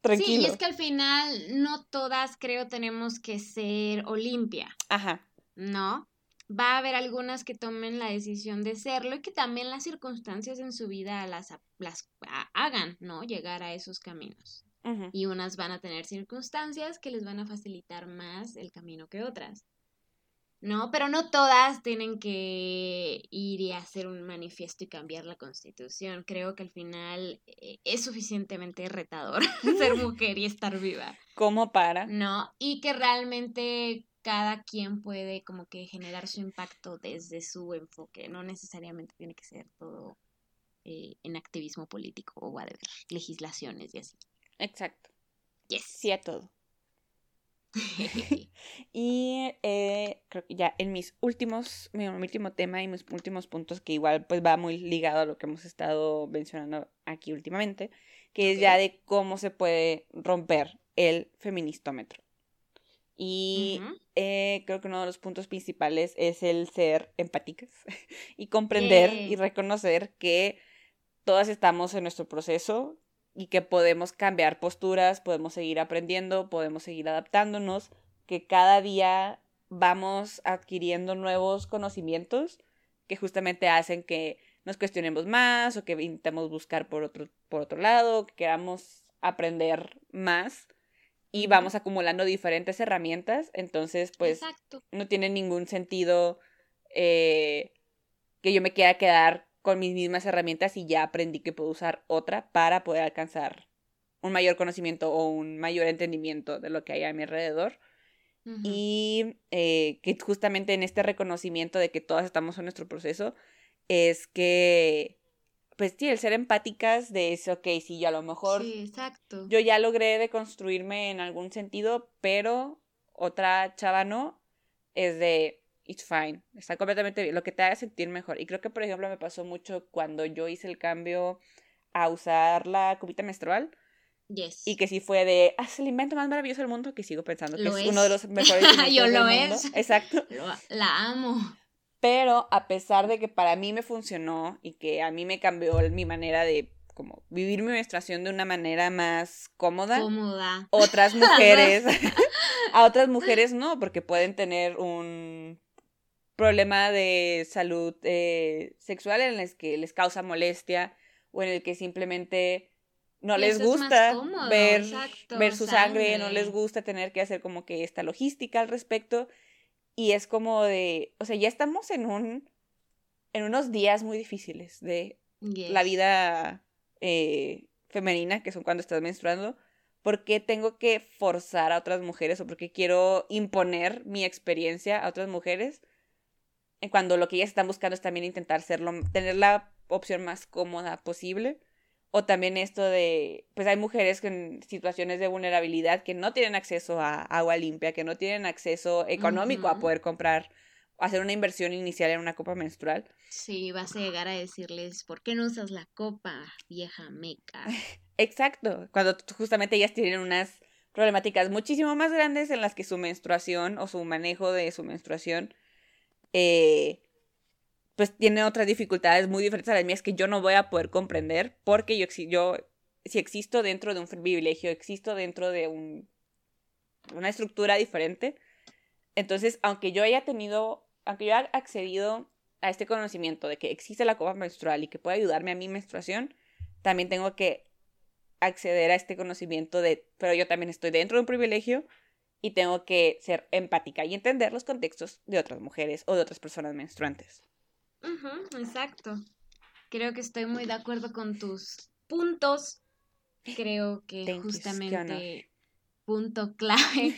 Tranquilo. Sí, y es que al final no todas creo tenemos que ser Olimpia. Ajá. ¿No? Va a haber algunas que tomen la decisión de serlo y que también las circunstancias en su vida las, las hagan, ¿no? Llegar a esos caminos. Y unas van a tener circunstancias que les van a facilitar más el camino que otras. ¿no? Pero no todas tienen que ir y hacer un manifiesto y cambiar la constitución. Creo que al final eh, es suficientemente retador ser mujer y estar viva. ¿Cómo para? No, y que realmente cada quien puede como que generar su impacto desde su enfoque, no necesariamente tiene que ser todo eh, en activismo político o whatever, legislaciones y así. Exacto. Yes. Sí a todo. y eh, creo que ya en mis últimos, mi último tema y mis últimos puntos, que igual pues va muy ligado a lo que hemos estado mencionando aquí últimamente, que es ya de cómo se puede romper el feministómetro. Y eh, creo que uno de los puntos principales es el ser empáticas y comprender y reconocer que todas estamos en nuestro proceso, y que podemos cambiar posturas, podemos seguir aprendiendo, podemos seguir adaptándonos, que cada día vamos adquiriendo nuevos conocimientos que justamente hacen que nos cuestionemos más o que intentemos buscar por otro, por otro lado, que queramos aprender más y vamos acumulando diferentes herramientas, entonces pues no tiene ningún sentido eh, que yo me quiera quedar con mis mismas herramientas y ya aprendí que puedo usar otra para poder alcanzar un mayor conocimiento o un mayor entendimiento de lo que hay a mi alrededor. Y eh, que justamente en este reconocimiento de que todas estamos en nuestro proceso, es que, pues sí, el ser empáticas de eso, ok, sí, yo a lo mejor... Sí, exacto. Yo ya logré deconstruirme en algún sentido, pero otra chava no, es de, it's fine, está completamente bien, lo que te haga sentir mejor. Y creo que, por ejemplo, me pasó mucho cuando yo hice el cambio a usar la cubita menstrual. Yes. Y que sí fue de, ah, es el invento más maravilloso del mundo, que sigo pensando que es, uno de los mejores Yo lo del mundo. es. Exacto. la amo. Pero a pesar de que para mí me funcionó y que a mí me cambió mi manera de como vivir mi menstruación de una manera más cómoda. Cómoda. Otras mujeres, a otras mujeres no, porque pueden tener un problema de salud eh, sexual en el que les causa molestia o en el que simplemente no les gusta ver, ver su sangre. no les gusta tener que hacer como que esta logística al respecto. Y es como de, o sea, ya estamos en un, en unos días muy difíciles de la vida eh, femenina, que son cuando estás menstruando. ¿Por qué tengo que forzar a otras mujeres o por qué quiero imponer mi experiencia a otras mujeres? cuando lo que ellas están buscando es también intentar serlo, tener la opción más cómoda posible. O también esto de, pues hay mujeres en situaciones de vulnerabilidad que no tienen acceso a agua limpia, que no tienen acceso económico a poder comprar, hacer una inversión inicial en una copa menstrual. Sí, vas a llegar a decirles, ¿por qué no usas la copa, vieja meca? Exacto, cuando justamente ellas tienen unas problemáticas muchísimo más grandes en las que su menstruación o su manejo de su menstruación eh, pues tiene otras dificultades muy diferentes a las mías que yo no voy a poder comprender porque yo, si existo dentro de un privilegio, existo dentro de un, una estructura diferente. Entonces, aunque yo haya tenido, aunque yo haya accedido a este conocimiento de que existe la copa menstrual y que puede ayudarme a mi menstruación, también tengo que acceder a este conocimiento de, pero yo también estoy dentro de un privilegio y tengo que ser empática y entender los contextos de otras mujeres o de otras personas menstruantes. Exacto. Creo que estoy muy de acuerdo con tus puntos. Creo que justamente punto clave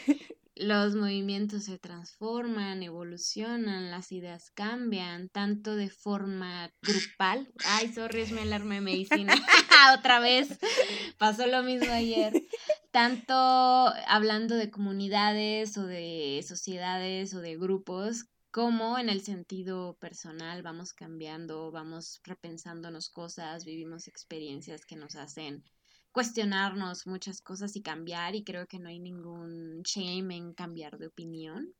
los movimientos se transforman, evolucionan, las ideas cambian, tanto de forma grupal. Ay, sorry, es mi alarma de medicina. Otra vez. Pasó lo mismo ayer. tanto hablando de comunidades o de sociedades o de grupos, como en el sentido personal vamos cambiando, vamos repensándonos cosas, vivimos experiencias que nos hacen cuestionarnos muchas cosas y cambiar y creo que no hay ningún shame en cambiar de opinión.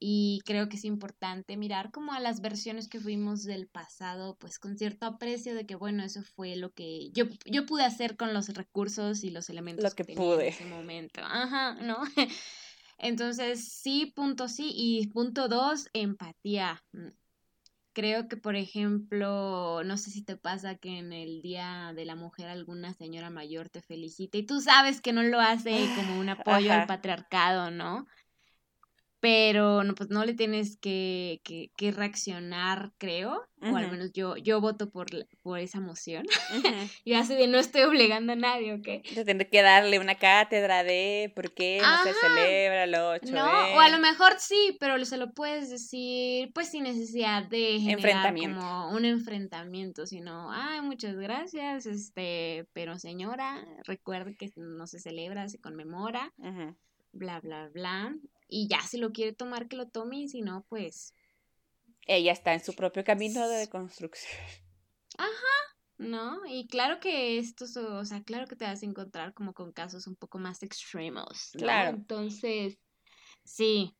Y creo que es importante mirar como a las versiones que fuimos del pasado, pues con cierto aprecio de que, bueno, eso fue lo que yo, yo pude hacer con los recursos y los elementos que, pude en ese momento. Ajá, ¿no? Entonces, sí, punto sí. Y punto dos, empatía. Mm, creo que, por ejemplo, no sé si te pasa que en el Día de la Mujer alguna señora mayor te felicita y tú sabes que no lo hace como un apoyo al patriarcado, ¿no? Pero no, pues no le tienes que, que, reaccionar, creo, o al menos yo, yo voto por, por esa moción. y así de no estoy obligando a nadie, ¿ok? Entonces tendré que darle una cátedra de por qué no se celebra el 8 No, o a lo mejor sí, pero se lo puedes decir, pues sin necesidad de generar como un enfrentamiento, sino, ay, muchas gracias, este, pero señora, recuerde que no se celebra, se conmemora. bla, bla, bla y ya si lo quiere tomar que lo tome y si no, pues... Ella está en su propio camino de deconstrucción. Ajá, ¿no? Y claro que esto, o sea, claro que te vas a encontrar como con casos un poco más extremos. Claro. Entonces, sí.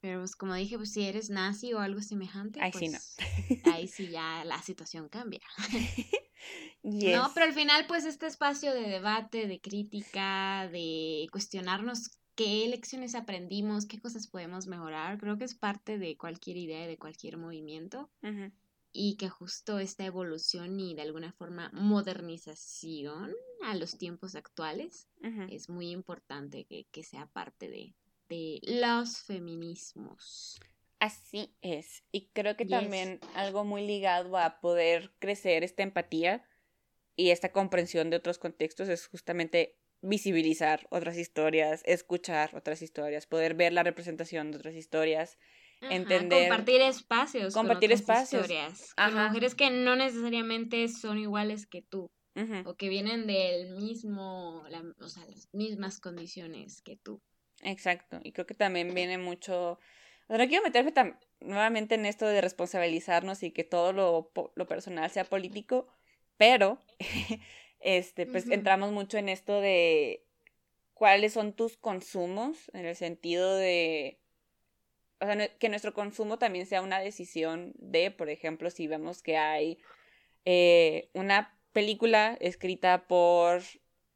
Pero pues como dije, pues si eres nazi o algo semejante, ahí sí no. Pues, ahí sí ya la situación cambia. No, pero al final pues este espacio de debate, de crítica, de cuestionarnos qué lecciones aprendimos, qué cosas podemos mejorar. Creo que es parte de cualquier idea, de cualquier movimiento. Y que justo esta evolución y de alguna forma modernización a los tiempos actuales es muy importante que, sea parte de, los feminismos. Así es. Y creo que también algo muy ligado a poder crecer esta empatía y esta comprensión de otros contextos es justamente visibilizar otras historias, escuchar otras historias, poder ver la representación de otras historias, entender. Compartir espacios. Compartir espacios. Historias, Con mujeres que no necesariamente son iguales que tú. O que vienen del mismo, o sea, las mismas condiciones que tú. Exacto. Y creo que también viene mucho. O sea, no quiero meterme tan, nuevamente en esto de responsabilizarnos y que todo lo, lo personal sea político, pero este, pues entramos mucho en esto de cuáles son tus consumos, en el sentido de, o sea, que nuestro consumo también sea una decisión de, por ejemplo, si vemos que hay eh, una película escrita por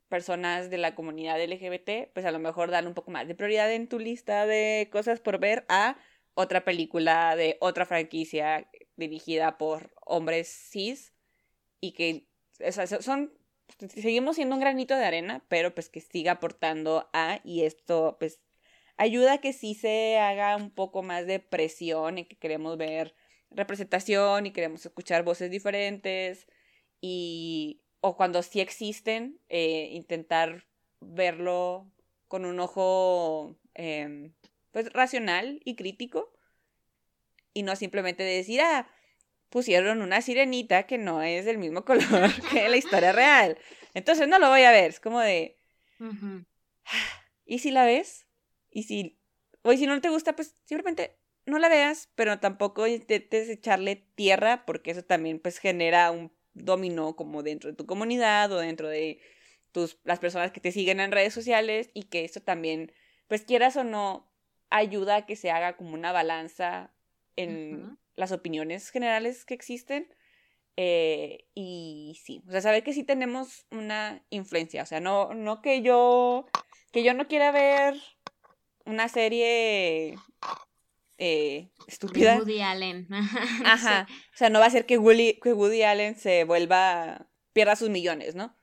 personas de la comunidad LGBT, pues a lo mejor dan un poco más de prioridad en tu lista de cosas por ver a otra película de otra franquicia dirigida por hombres cis y que o sea, son seguimos siendo un granito de arena, pero pues que siga aportando a y esto pues ayuda a que sí se haga un poco más de presión y que queremos ver representación y queremos escuchar voces diferentes y o cuando sí existen eh, intentar verlo con un ojo em, pues racional y crítico y no simplemente decir ah pusieron una sirenita que no es del mismo color que la historia real. Entonces no lo voy a ver, es como de... ¿Y si la ves? ¿Y si... O si no te gusta, pues simplemente no la veas, pero tampoco intentes echarle tierra porque eso también pues genera un dominó como dentro de tu comunidad o dentro de tus, las personas que te siguen en redes sociales y que eso también, pues quieras o no, ayuda a que se haga como una balanza en, las opiniones generales que existen. Eh, y sí, o sea, saber que sí tenemos una influencia. O sea, no, no que yo. que yo no quiera ver una serie eh, estúpida. Woody Allen. Ajá. O sea, no va a ser que Woody, que Woody Allen se vuelva. pierda sus millones, ¿no?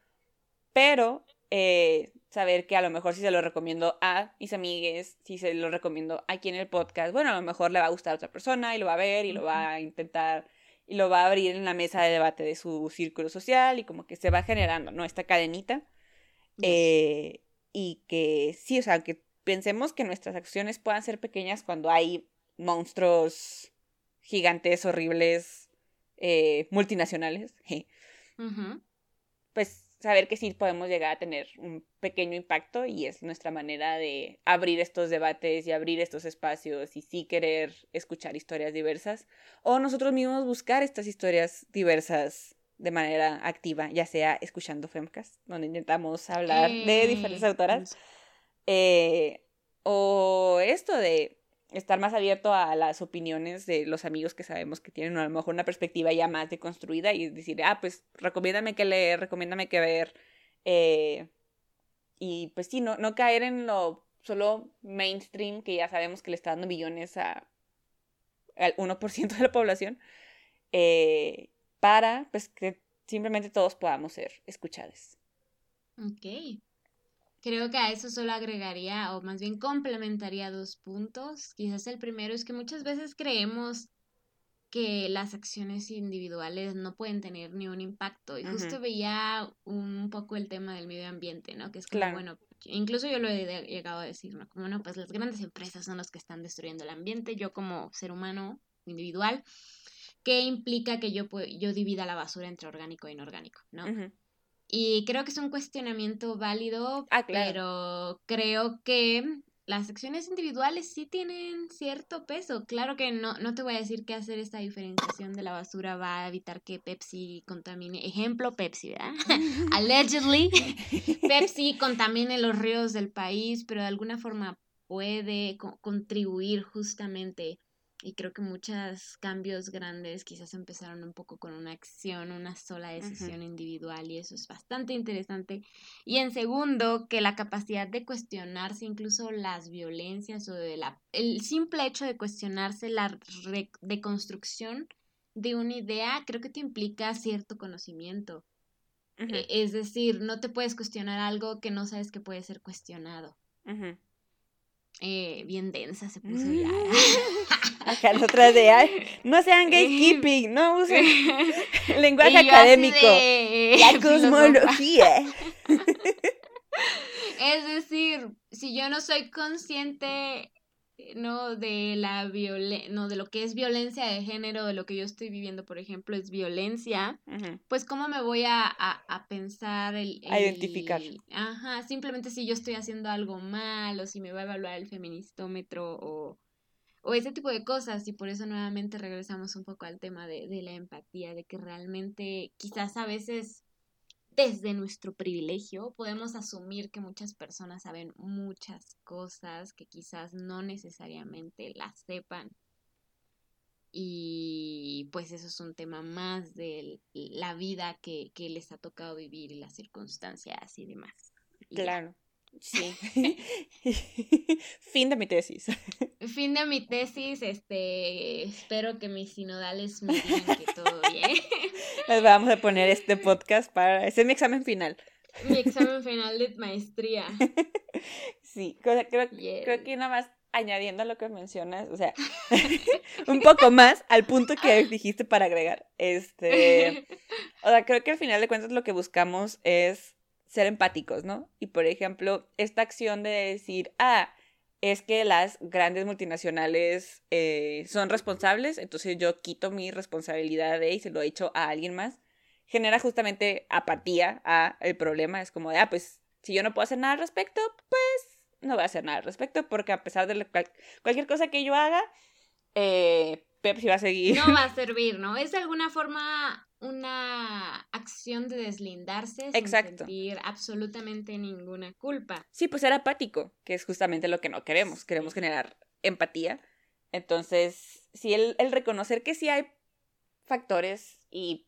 Pero eh, saber que a lo mejor si se lo recomiendo a mis amigues, si se lo recomiendo aquí en el podcast, bueno, a lo mejor le va a gustar a otra persona y lo va a ver y lo va a intentar y lo va a abrir en la mesa de debate de su círculo social y como que se va generando, ¿no? Esta cadenita. Eh, y que sí, o sea, que pensemos que nuestras acciones puedan ser pequeñas cuando hay monstruos gigantes, horribles, eh, multinacionales. Pues saber que sí podemos llegar a tener un pequeño impacto y es nuestra manera de abrir estos debates y abrir estos espacios y sí querer escuchar historias diversas o nosotros mismos buscar estas historias diversas de manera activa, ya sea escuchando Femcast, donde intentamos hablar de diferentes autoras, eh, o esto de estar más abierto a las opiniones de los amigos que sabemos que tienen a lo mejor una perspectiva ya más deconstruida y decir, ah, pues recomiéndame que leer, recomiéndame que ver. Eh, y pues sí, no, no caer en lo solo mainstream que ya sabemos que le está dando millones a, al 1% de la población, eh, para pues que simplemente todos podamos ser escuchados. Ok. Creo que a eso solo agregaría, o más bien complementaría dos puntos. Quizás el primero es que muchas veces creemos que las acciones individuales no pueden tener ni un impacto. Y justo veía un poco el tema del medio ambiente, ¿no? Que es como, bueno, incluso yo lo he llegado a decir, ¿no? Como, no, pues las grandes empresas son los que están destruyendo el ambiente. Yo como ser humano individual, ¿qué implica que yo, yo divida la basura entre orgánico e inorgánico, ¿no? Y creo que es un cuestionamiento válido, ah, pero creo que las acciones individuales sí tienen cierto peso. Claro que no, no te voy a decir que hacer esta diferenciación de la basura va a evitar que Pepsi contamine. Ejemplo, Pepsi, ¿verdad? Allegedly, Pepsi contamine los ríos del país, pero de alguna forma puede contribuir justamente y creo que muchos cambios grandes quizás empezaron un poco con una acción, una sola decisión individual y eso es bastante interesante. Y en segundo, que la capacidad de cuestionarse incluso las violencias o de la, el simple hecho de cuestionarse la deconstrucción de una idea, creo que te implica cierto conocimiento. E, es decir, no te puedes cuestionar algo que no sabes que puede ser cuestionado. Eh, bien densa se puso ya. Acá la otra de, no sean gatekeeping, no usen lenguaje académico. la cosmología. es decir, si yo no soy consciente no de la violencia, no de lo que es violencia de género, de lo que yo estoy viviendo, por ejemplo, es violencia, pues cómo me voy a, a, pensar el, A identificar. Ajá, simplemente si yo estoy haciendo algo mal o si me va a evaluar el feministómetro o, o ese tipo de cosas y por eso nuevamente regresamos un poco al tema de, de la empatía, de que realmente quizás a veces desde nuestro privilegio podemos asumir que muchas personas saben muchas cosas que quizás no necesariamente las sepan. Y pues eso es un tema más de la vida que, les ha tocado vivir y las circunstancias y demás. claro. Sí. fin de mi tesis. Fin de mi tesis, este, espero que mis sinodales me digan que todo bien. Les vamos a poner este podcast para, ese es mi examen final. Mi examen final de maestría. Sí, creo, creo que nada más añadiendo a lo que mencionas, o sea, un poco más al punto que dijiste para agregar. Este, o sea, creo que al final de cuentas lo que buscamos es ser empáticos, ¿no? Y por ejemplo, esta acción de decir, ah, es que las grandes multinacionales eh, son responsables, entonces yo quito mi responsabilidad de y se lo he hecho a alguien más, genera justamente apatía a el problema. Es como de, ah, pues si yo no puedo hacer nada al respecto, pues no voy a hacer nada al respecto, porque a pesar de cualquier cosa que yo haga, eh, Pepsi va a seguir. No va a servir, ¿no? Es de alguna forma una acción de deslindarse sin sentir absolutamente ninguna culpa. Sí, pues ser apático, que es justamente lo que no queremos. Queremos generar empatía. Entonces, sí, el, el reconocer que sí hay factores y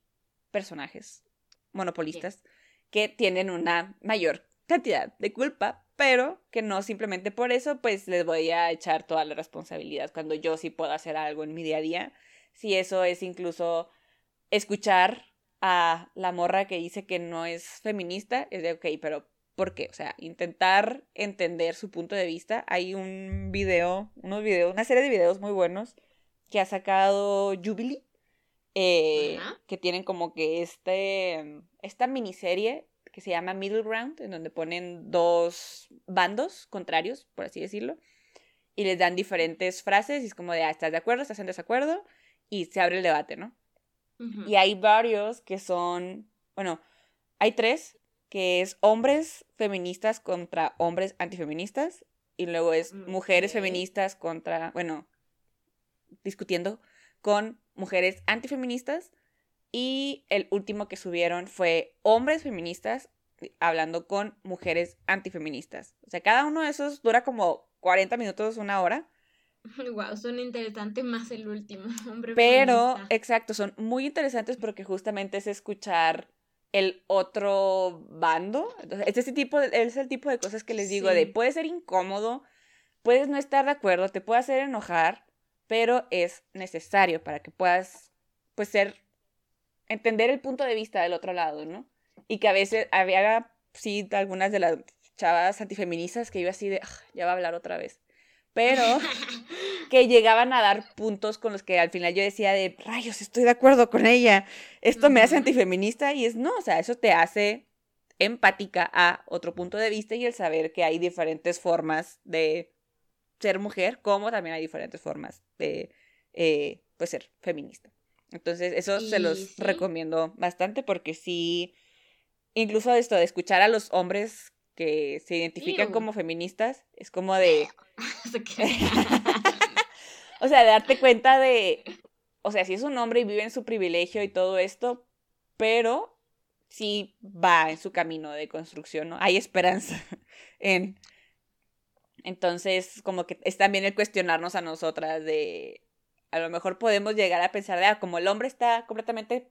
personajes monopolistas que tienen una mayor cantidad de culpa, pero que no simplemente por eso, pues les voy a echar toda la responsabilidad cuando yo sí puedo hacer algo en mi día a día. Si eso es incluso escuchar a la morra que dice que no es feminista, es de, ok, pero ¿por qué? O sea, intentar entender su punto de vista. Hay un video, unos videos, una serie de videos muy buenos que ha sacado Jubilee, eh, que tienen como que este, esta miniserie que se llama Middle Ground, en donde ponen dos bandos contrarios, por así decirlo, y les dan diferentes frases y es como de, ah, ¿estás de acuerdo? ¿Estás en desacuerdo? Y se abre el debate, ¿no? Y hay varios que son, bueno, hay tres que es hombres feministas contra hombres antifeministas, y luego es mujeres feministas contra, bueno, discutiendo con mujeres antifeministas, y el último que subieron fue hombres feministas hablando con mujeres antifeministas. O sea, cada uno de esos dura como 40 minutos, una hora. Wow, son interesantes más el último, hombre. Pero, exacto, son muy interesantes porque justamente es escuchar el otro bando. es, ese tipo es el tipo de cosas que les digo, de puede ser incómodo, puedes no estar de acuerdo, te puede hacer enojar, pero es necesario para que puedas, pues, ser, entender el punto de vista del otro lado, ¿no? Y que a veces había, sí, algunas de las chavas antifeministas que iba así de, ah, ya va a hablar otra vez. Pero que llegaban a dar puntos con los que al final yo decía de, rayos, estoy de acuerdo con ella, esto me hace antifeminista y es no, o sea, eso te hace empática a otro punto de vista y el saber que hay diferentes formas de ser mujer, como también hay diferentes formas de eh, pues ser feminista. Entonces, eso se los recomiendo bastante porque sí incluso esto de escuchar a los hombres que se identifican como feministas, es como de... o sea, de darte cuenta de... O sea, si es un hombre y vive en su privilegio y todo esto, pero sí va en su camino de construcción, ¿no? Hay esperanza en... Entonces, como que es también el cuestionarnos a nosotras de... A lo mejor podemos llegar a pensar de, ah, como el hombre está completamente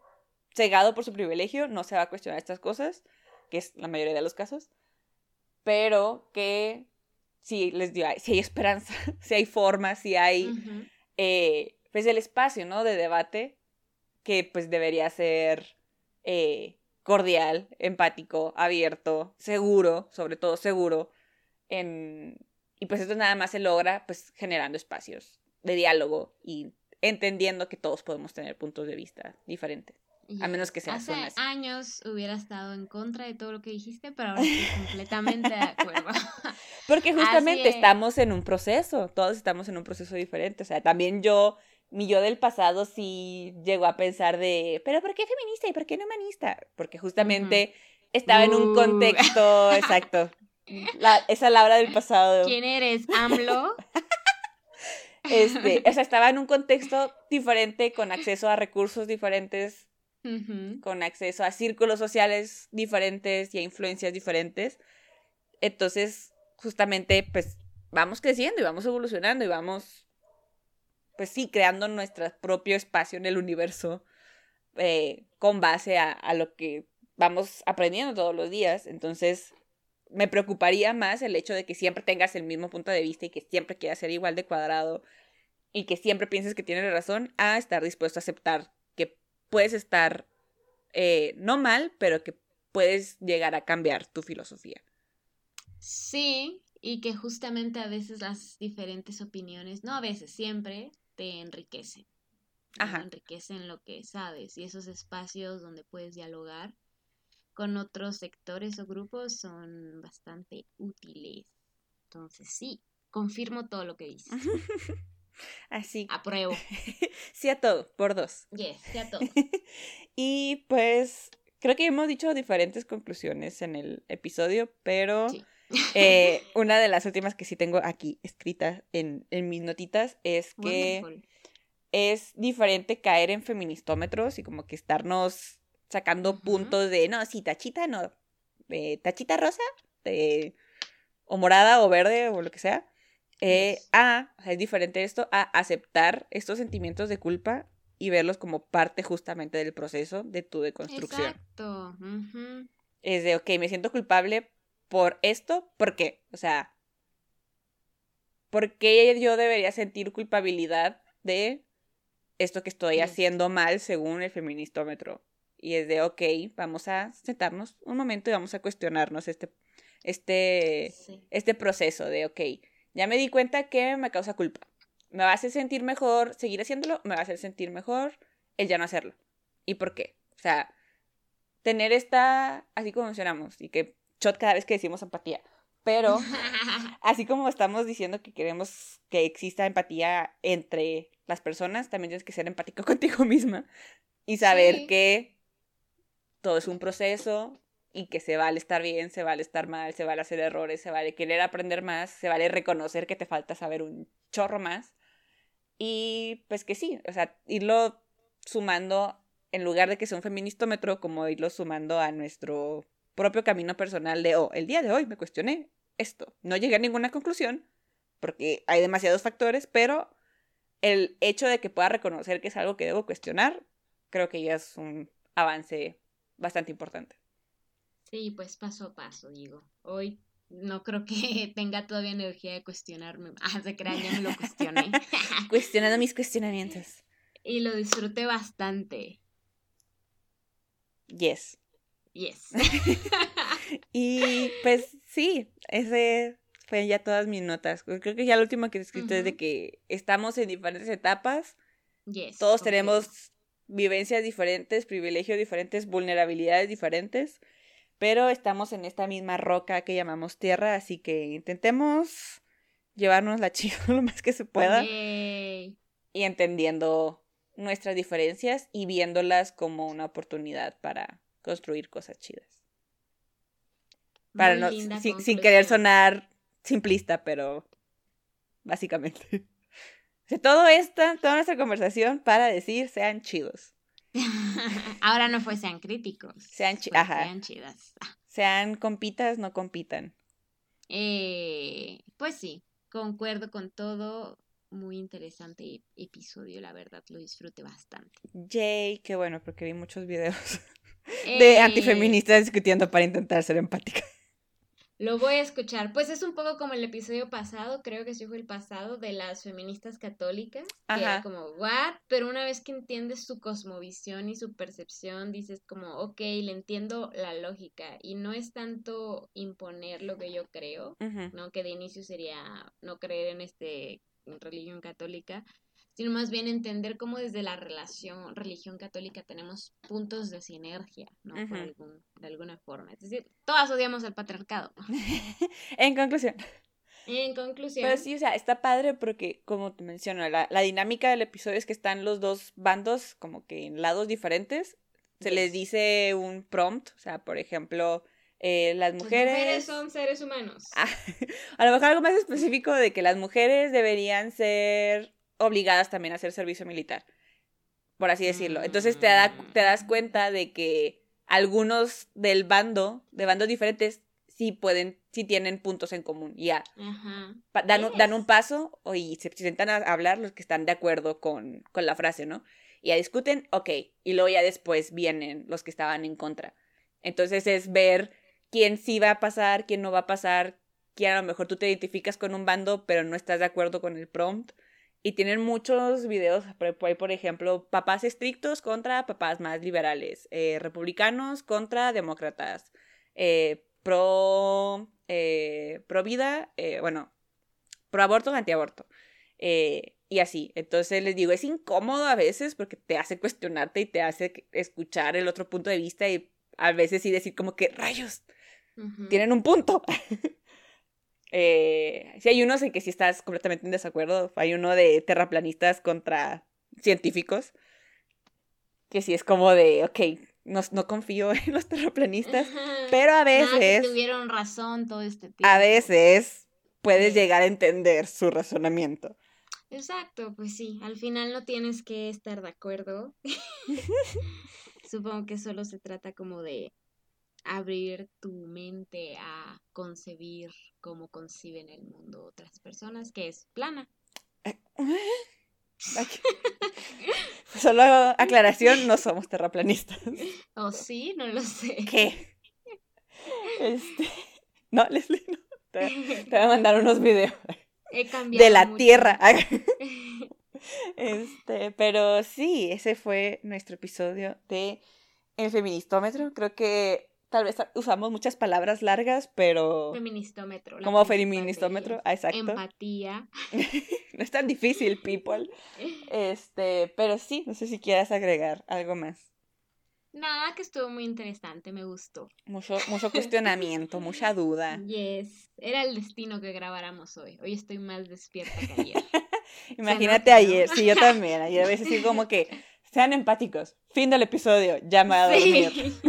cegado por su privilegio, no se va a cuestionar estas cosas, que es la mayoría de los casos, pero que si les digo, si hay esperanza, si hay forma, si hay, eh, pues el espacio, ¿no? De debate, que pues debería ser eh, cordial, empático, abierto, seguro, sobre todo seguro, en... y pues esto nada más se logra pues generando espacios de diálogo y entendiendo que todos podemos tener puntos de vista diferentes. A menos que sea Hace años hubiera estado en contra de todo lo que dijiste, pero ahora estoy completamente de acuerdo. Porque justamente estamos en un proceso, todos estamos en un proceso diferente. O sea, también yo, mi yo del pasado sí llegó a pensar de, pero ¿por qué feminista y por qué no humanista? Porque justamente estaba en un uh. contexto, exacto. La, esa Laura del pasado. ¿Quién eres? ¿AMLO? Este, o sea, estaba en un contexto diferente, con acceso a recursos diferentes, con acceso a círculos sociales diferentes y a influencias diferentes. Entonces, justamente, pues vamos creciendo y vamos evolucionando y vamos, pues sí, creando nuestro propio espacio en el universo eh, con base a, a lo que vamos aprendiendo todos los días. Entonces, me preocuparía más el hecho de que siempre tengas el mismo punto de vista y que siempre quieras ser igual de cuadrado y que siempre pienses que tienes razón a estar dispuesto a aceptar puedes estar eh, no mal, pero que puedes llegar a cambiar tu filosofía. Sí, y que justamente a veces las diferentes opiniones, no a veces, siempre te enriquecen. Ajá. Te enriquecen lo que sabes y esos espacios donde puedes dialogar con otros sectores o grupos son bastante útiles. Entonces, sí, confirmo todo lo que dices. Así. Apruebo. sí a todo, por dos. Yes, sí a todo. y pues creo que hemos dicho diferentes conclusiones en el episodio, pero eh, una de las últimas que sí tengo aquí escrita en, mis notitas es que es diferente caer en feministómetros y como que estarnos sacando puntos de, no, sí, tachita, no, tachita rosa, o morada o verde o lo que sea eh, a, es diferente esto, a aceptar estos sentimientos de culpa y verlos como parte justamente del proceso de tu deconstrucción. Exacto. Es de, ok, me siento culpable por esto, ¿por qué? O sea, ¿por qué yo debería sentir culpabilidad de esto que estoy haciendo mal según el feministómetro? Y es de, ok, vamos a sentarnos un momento y vamos a cuestionarnos este, este, este proceso de, ok, ya me di cuenta que me causa culpa. Me va a hacer sentir mejor seguir haciéndolo, me va a hacer sentir mejor el ya no hacerlo. ¿Y por qué? O sea, tener esta, así como mencionamos, y que shot cada vez que decimos empatía, pero así como estamos diciendo que queremos que exista empatía entre las personas, también tienes que ser empático contigo misma y saber que todo es un proceso y que se vale estar bien, se vale estar mal, se vale hacer errores, se vale querer aprender más, se vale reconocer que te falta saber un chorro más. Y pues que sí, o sea, irlo sumando, en lugar de que sea un feministómetro, como irlo sumando a nuestro propio camino personal de, oh, el día de hoy me cuestioné esto. No llegué a ninguna conclusión, porque hay demasiados factores, pero el hecho de que pueda reconocer que es algo que debo cuestionar, creo que ya es un avance bastante importante. Sí, pues paso a paso, digo. Hoy no creo que tenga todavía energía de cuestionarme. Ah, se crean, ya me lo cuestioné. Cuestionando mis cuestionamientos. Y lo disfruté bastante. Yes. Yes. y pues sí, ese fue ya todas mis notas. Creo que ya lo último que he escrito es de que estamos en diferentes etapas. Yes, Todos tenemos vivencias diferentes, privilegios diferentes, vulnerabilidades diferentes, pero estamos en esta misma roca que llamamos tierra, así que intentemos llevarnos la chica lo más que se pueda y entendiendo nuestras diferencias y viéndolas como una oportunidad para construir cosas chidas. Para no, sin, sin querer sonar simplista, pero básicamente. Todo esta, toda nuestra conversación para decir sean chidos. Ahora no fue sean críticos. Sean chi- fue ajá. Sean chidas. Sean compitas, no compitan. Eh, pues sí, concuerdo con todo. Muy interesante episodio, la verdad, lo disfruté bastante. Yay, qué bueno, porque vi muchos videos de Eh, antifeministas discutiendo para intentar ser empática. Lo voy a escuchar. Pues es un poco como el episodio pasado, creo que sí fue el pasado, de las feministas católicas. Que Ajá. era como, ¿what? Pero una vez que entiendes su cosmovisión y su percepción, dices como, ok, le entiendo la lógica. Y no es tanto imponer lo que yo creo. ¿no? Que de inicio sería no creer en este religión católica, sino más bien entender cómo desde la relación religión católica tenemos puntos de sinergia, ¿no? Por algún- de alguna forma. Es decir, todas odiamos al patriarcado. En conclusión. En conclusión, Pero sí, o sea, está padre porque, como te menciono, la, la dinámica del episodio es que están los dos bandos como que en lados diferentes. Se les dice un prompt, o sea, por ejemplo, eh, las las mujeres... mujeres son seres humanos. Ah, a lo mejor algo más específico de que las mujeres deberían ser obligadas también a hacer servicio militar, por así decirlo. Entonces te, da, te das cuenta de que algunos del bando, de bandos diferentes, sí pueden, sí tienen puntos en común. y Ya, dan, un- dan un paso y se sientan a hablar los que están de acuerdo con, con la frase, ¿no? Y ya discuten, ok, y luego ya después vienen los que estaban en contra. Entonces es ver quién sí va a pasar, quién no va a pasar, quién a lo mejor tú te identificas con un bando, pero no estás de acuerdo con el prompt. Y tienen muchos videos, por por ejemplo, papás estrictos contra papás más liberales, eh, republicanos contra demócratas, eh, pro, eh, pro vida, eh, bueno, pro aborto, antiaborto. Eh, y así. Entonces les digo, es incómodo a veces porque te hace cuestionarte y te hace escuchar el otro punto de vista y a veces sí decir como que rayos, Ujú. tienen un punto. eh, sí hay unos en que sí estás completamente en desacuerdo. Hay uno de terraplanistas contra científicos. Que sí es como de, ok, no, no confío en los terraplanistas. Pero a Nada, que veces, tuvieron razón todo este tiempo. a veces puedes Sí. llegar a entender su razonamiento. Exacto, pues sí, al final no tienes que estar de acuerdo. Supongo que solo se trata como de abrir tu mente a concebir cómo conciben el mundo otras personas, que es plana. Aquí. Solo aclaración, no somos terraplanistas. ¿O sí? No lo sé. ¿Qué? Este... No, Leslie, no. Te, te voy a mandar unos videos He cambiado de la mucho. Tierra. Este, pero sí, ese fue nuestro episodio de El Feministómetro. Creo que tal vez usamos muchas palabras largas, pero Feministómetro. como feministómetro, ah, exacto. Empatía. No es tan difícil, people. Este, pero sí, no sé si quieras agregar algo más. Nada, que estuvo muy interesante, me gustó. Mucho, mucho cuestionamiento, mucha duda. Yes, era el destino que grabáramos hoy. Hoy estoy más despierta que ayer. Imagínate ayer, sí, yo también. Ayer a veces sí como que sean empáticos. Fin del episodio, ya me voy a Sí.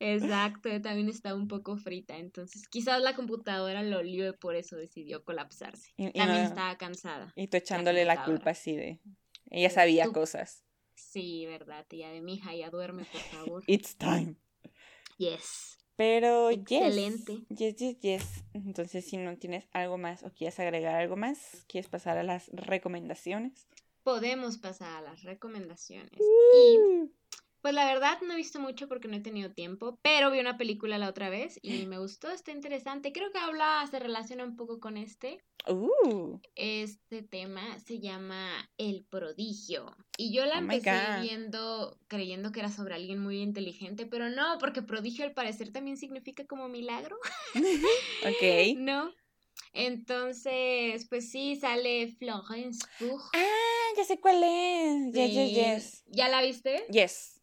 Exacto, también está un poco frita, entonces quizás la computadora lo olió y por eso decidió colapsarse. Y- y también no- estaba cansada. Y tú echándole la culpa así de... Ella sabía Tú- cosas. Sí, verdad, tía de mi hija, ya duerme, por favor. It's time. Yes. Pero Excelente. yes. Yes, yes, yes. Entonces, si no tienes algo más o quieres agregar algo más, quieres pasar a las recomendaciones. Podemos pasar a las recomendaciones. Y pues la verdad no he visto mucho porque no he tenido tiempo, pero vi una película la otra vez y me gustó, está interesante. Creo que habla, se relaciona un poco con este. uh, Este tema se llama El prodigio. Y yo la Oh empecé viendo creyendo que era sobre alguien muy inteligente, pero no, porque prodigio al parecer también significa como milagro, ok. ¿no? Entonces, pues sí, sale Florence Pugh. Ah, ya sé cuál es. Yes, yes, yes. ¿Ya la viste? Yes.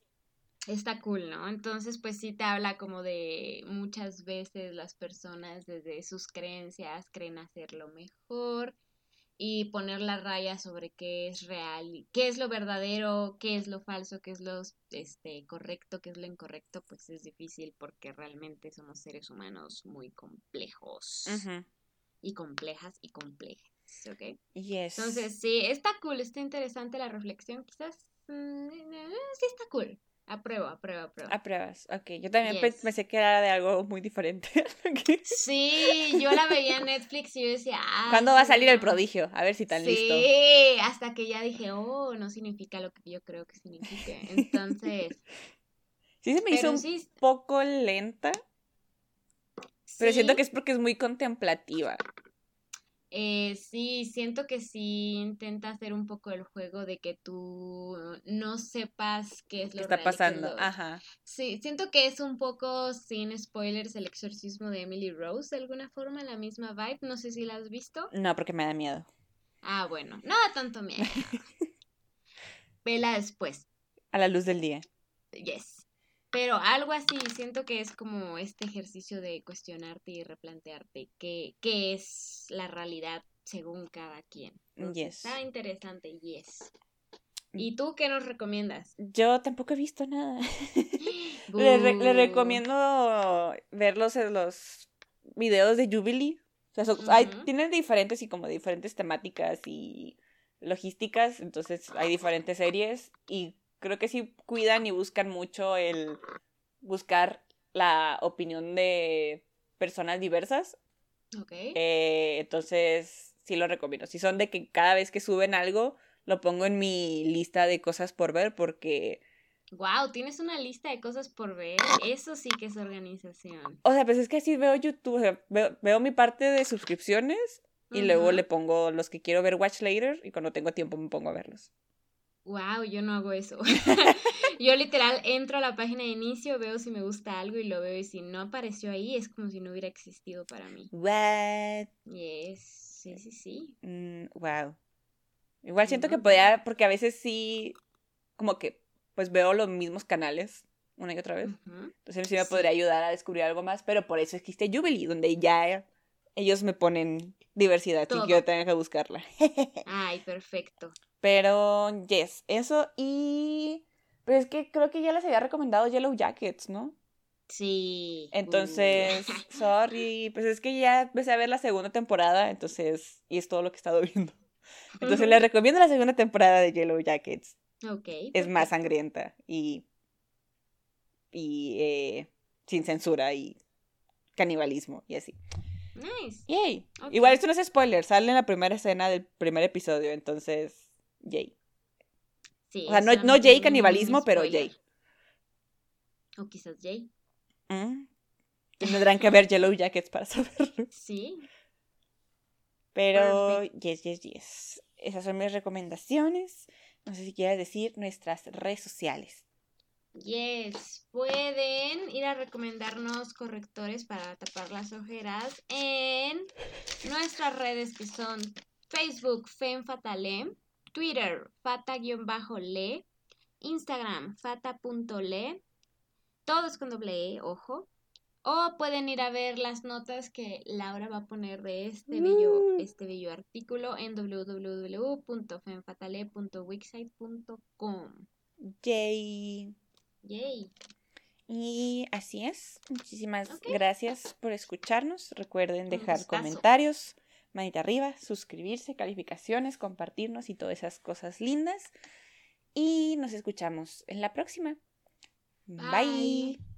Está cool, ¿no? Entonces, pues sí te habla como de muchas veces las personas desde sus creencias creen hacerlo mejor y poner la raya sobre qué es real, y qué es lo verdadero, qué es lo falso, qué es lo este correcto, qué es lo incorrecto, pues es difícil porque realmente somos seres humanos muy complejos y complejas y complejas, ¿ok? Yes. Entonces, sí, está cool, está interesante la reflexión, quizás mm, eh, sí está cool. Apruebo, apruebo, apruebo. Apruebas. Ok, yo también Yes. pensé que era de algo muy diferente. Sí, yo la veía en Netflix y yo decía, ah, ¿Cuándo va a sí, salir el prodigio? A ver si tan sí, listo. hasta que ya dije, oh, no significa lo que yo creo que signifique. Entonces, Sí se me hizo un sí, poco lenta, pero siento sí, que es porque es muy contemplativa. Eh, sí, siento que sí intenta hacer un poco el juego de que tú no sepas qué es ¿Qué lo está real y qué es pasando? lo- Ajá. Sí, siento que es un poco, sin spoilers, el exorcismo de Emily Rose, de alguna forma, la misma vibe. No sé si la has visto. No, porque me da miedo. Ah, bueno, no da tanto miedo. Vela después. A la luz del día. Yes. Pero algo así, siento que es como este ejercicio de cuestionarte y replantearte qué, qué es la realidad según cada quien. Entonces, Yes. Está interesante, yes. ¿Y tú qué nos recomiendas? Yo tampoco he visto nada. Le, re- le recomiendo ver los, los videos de Jubilee. O sea, son- hay- Ujú. tienen diferentes y como diferentes temáticas y logísticas. Entonces hay diferentes series. Y creo que sí cuidan y buscan mucho el buscar la opinión de personas diversas. Ok. Eh, entonces, sí lo recomiendo. Si son de que cada vez que suben algo, lo pongo en mi lista de cosas por ver porque, Wow, tienes una lista de cosas por ver. Eso sí que es organización. o sea, pues es que así veo YouTube, o sea, veo, veo mi parte de suscripciones y luego Ujú. le pongo los que quiero ver watch later y cuando tengo tiempo me pongo a verlos. Wow, yo no hago eso. yo literal entro a la página de inicio, veo si me gusta algo y lo veo y si no apareció ahí es como si no hubiera existido para mí. What? Yes, sí, sí, sí. Mm, wow. Igual siento que podía, porque a veces sí, como que, pues veo los mismos canales una y otra vez. Entonces sí me podría ayudar a descubrir algo más, pero por eso existe Jubilee, donde ya ellos me ponen diversidad sin Todo. que yo tenga que buscarla. Ay, perfecto. pero, yes, eso y... Pero es que creo que ya les había recomendado Yellow Jackets, ¿no? Sí. Entonces, Uh. sorry, pues es que ya empecé a ver la segunda temporada, entonces, y es todo lo que he estado viendo. Entonces les recomiendo la segunda temporada de Yellow Jackets. Ok. Es más sangrienta y... y eh, sin censura y canibalismo y así. Nice. Yay. Igual esto no es spoiler, sale en la primera escena del primer episodio, entonces, yay. Sí, O sea, no, no un canibalismo, pero. Jay. O quizás Jay. Mm. Tendrán que ver Yellow Jackets para saberlo. Sí. Pero, Perfect. yes, yes, yes. Esas son mis recomendaciones. No sé si quieres decir nuestras redes sociales. Yes, pueden ir a recomendarnos correctores para tapar las ojeras en nuestras redes que son Facebook FemFatale, Twitter Fata-le, Instagram Fata.le, todo es con doble E, ojo. O pueden ir a ver las notas que Laura va a poner de este bello, Uh. este bello artículo en www.femfatale.wixsite.com. Yay. Yay. Y así es. Muchísimas gracias por escucharnos. Recuerden dejar comentarios, manita arriba, suscribirse, calificaciones, compartirnos y todas esas cosas lindas. Y nos escuchamos en la próxima. Bye. Bye.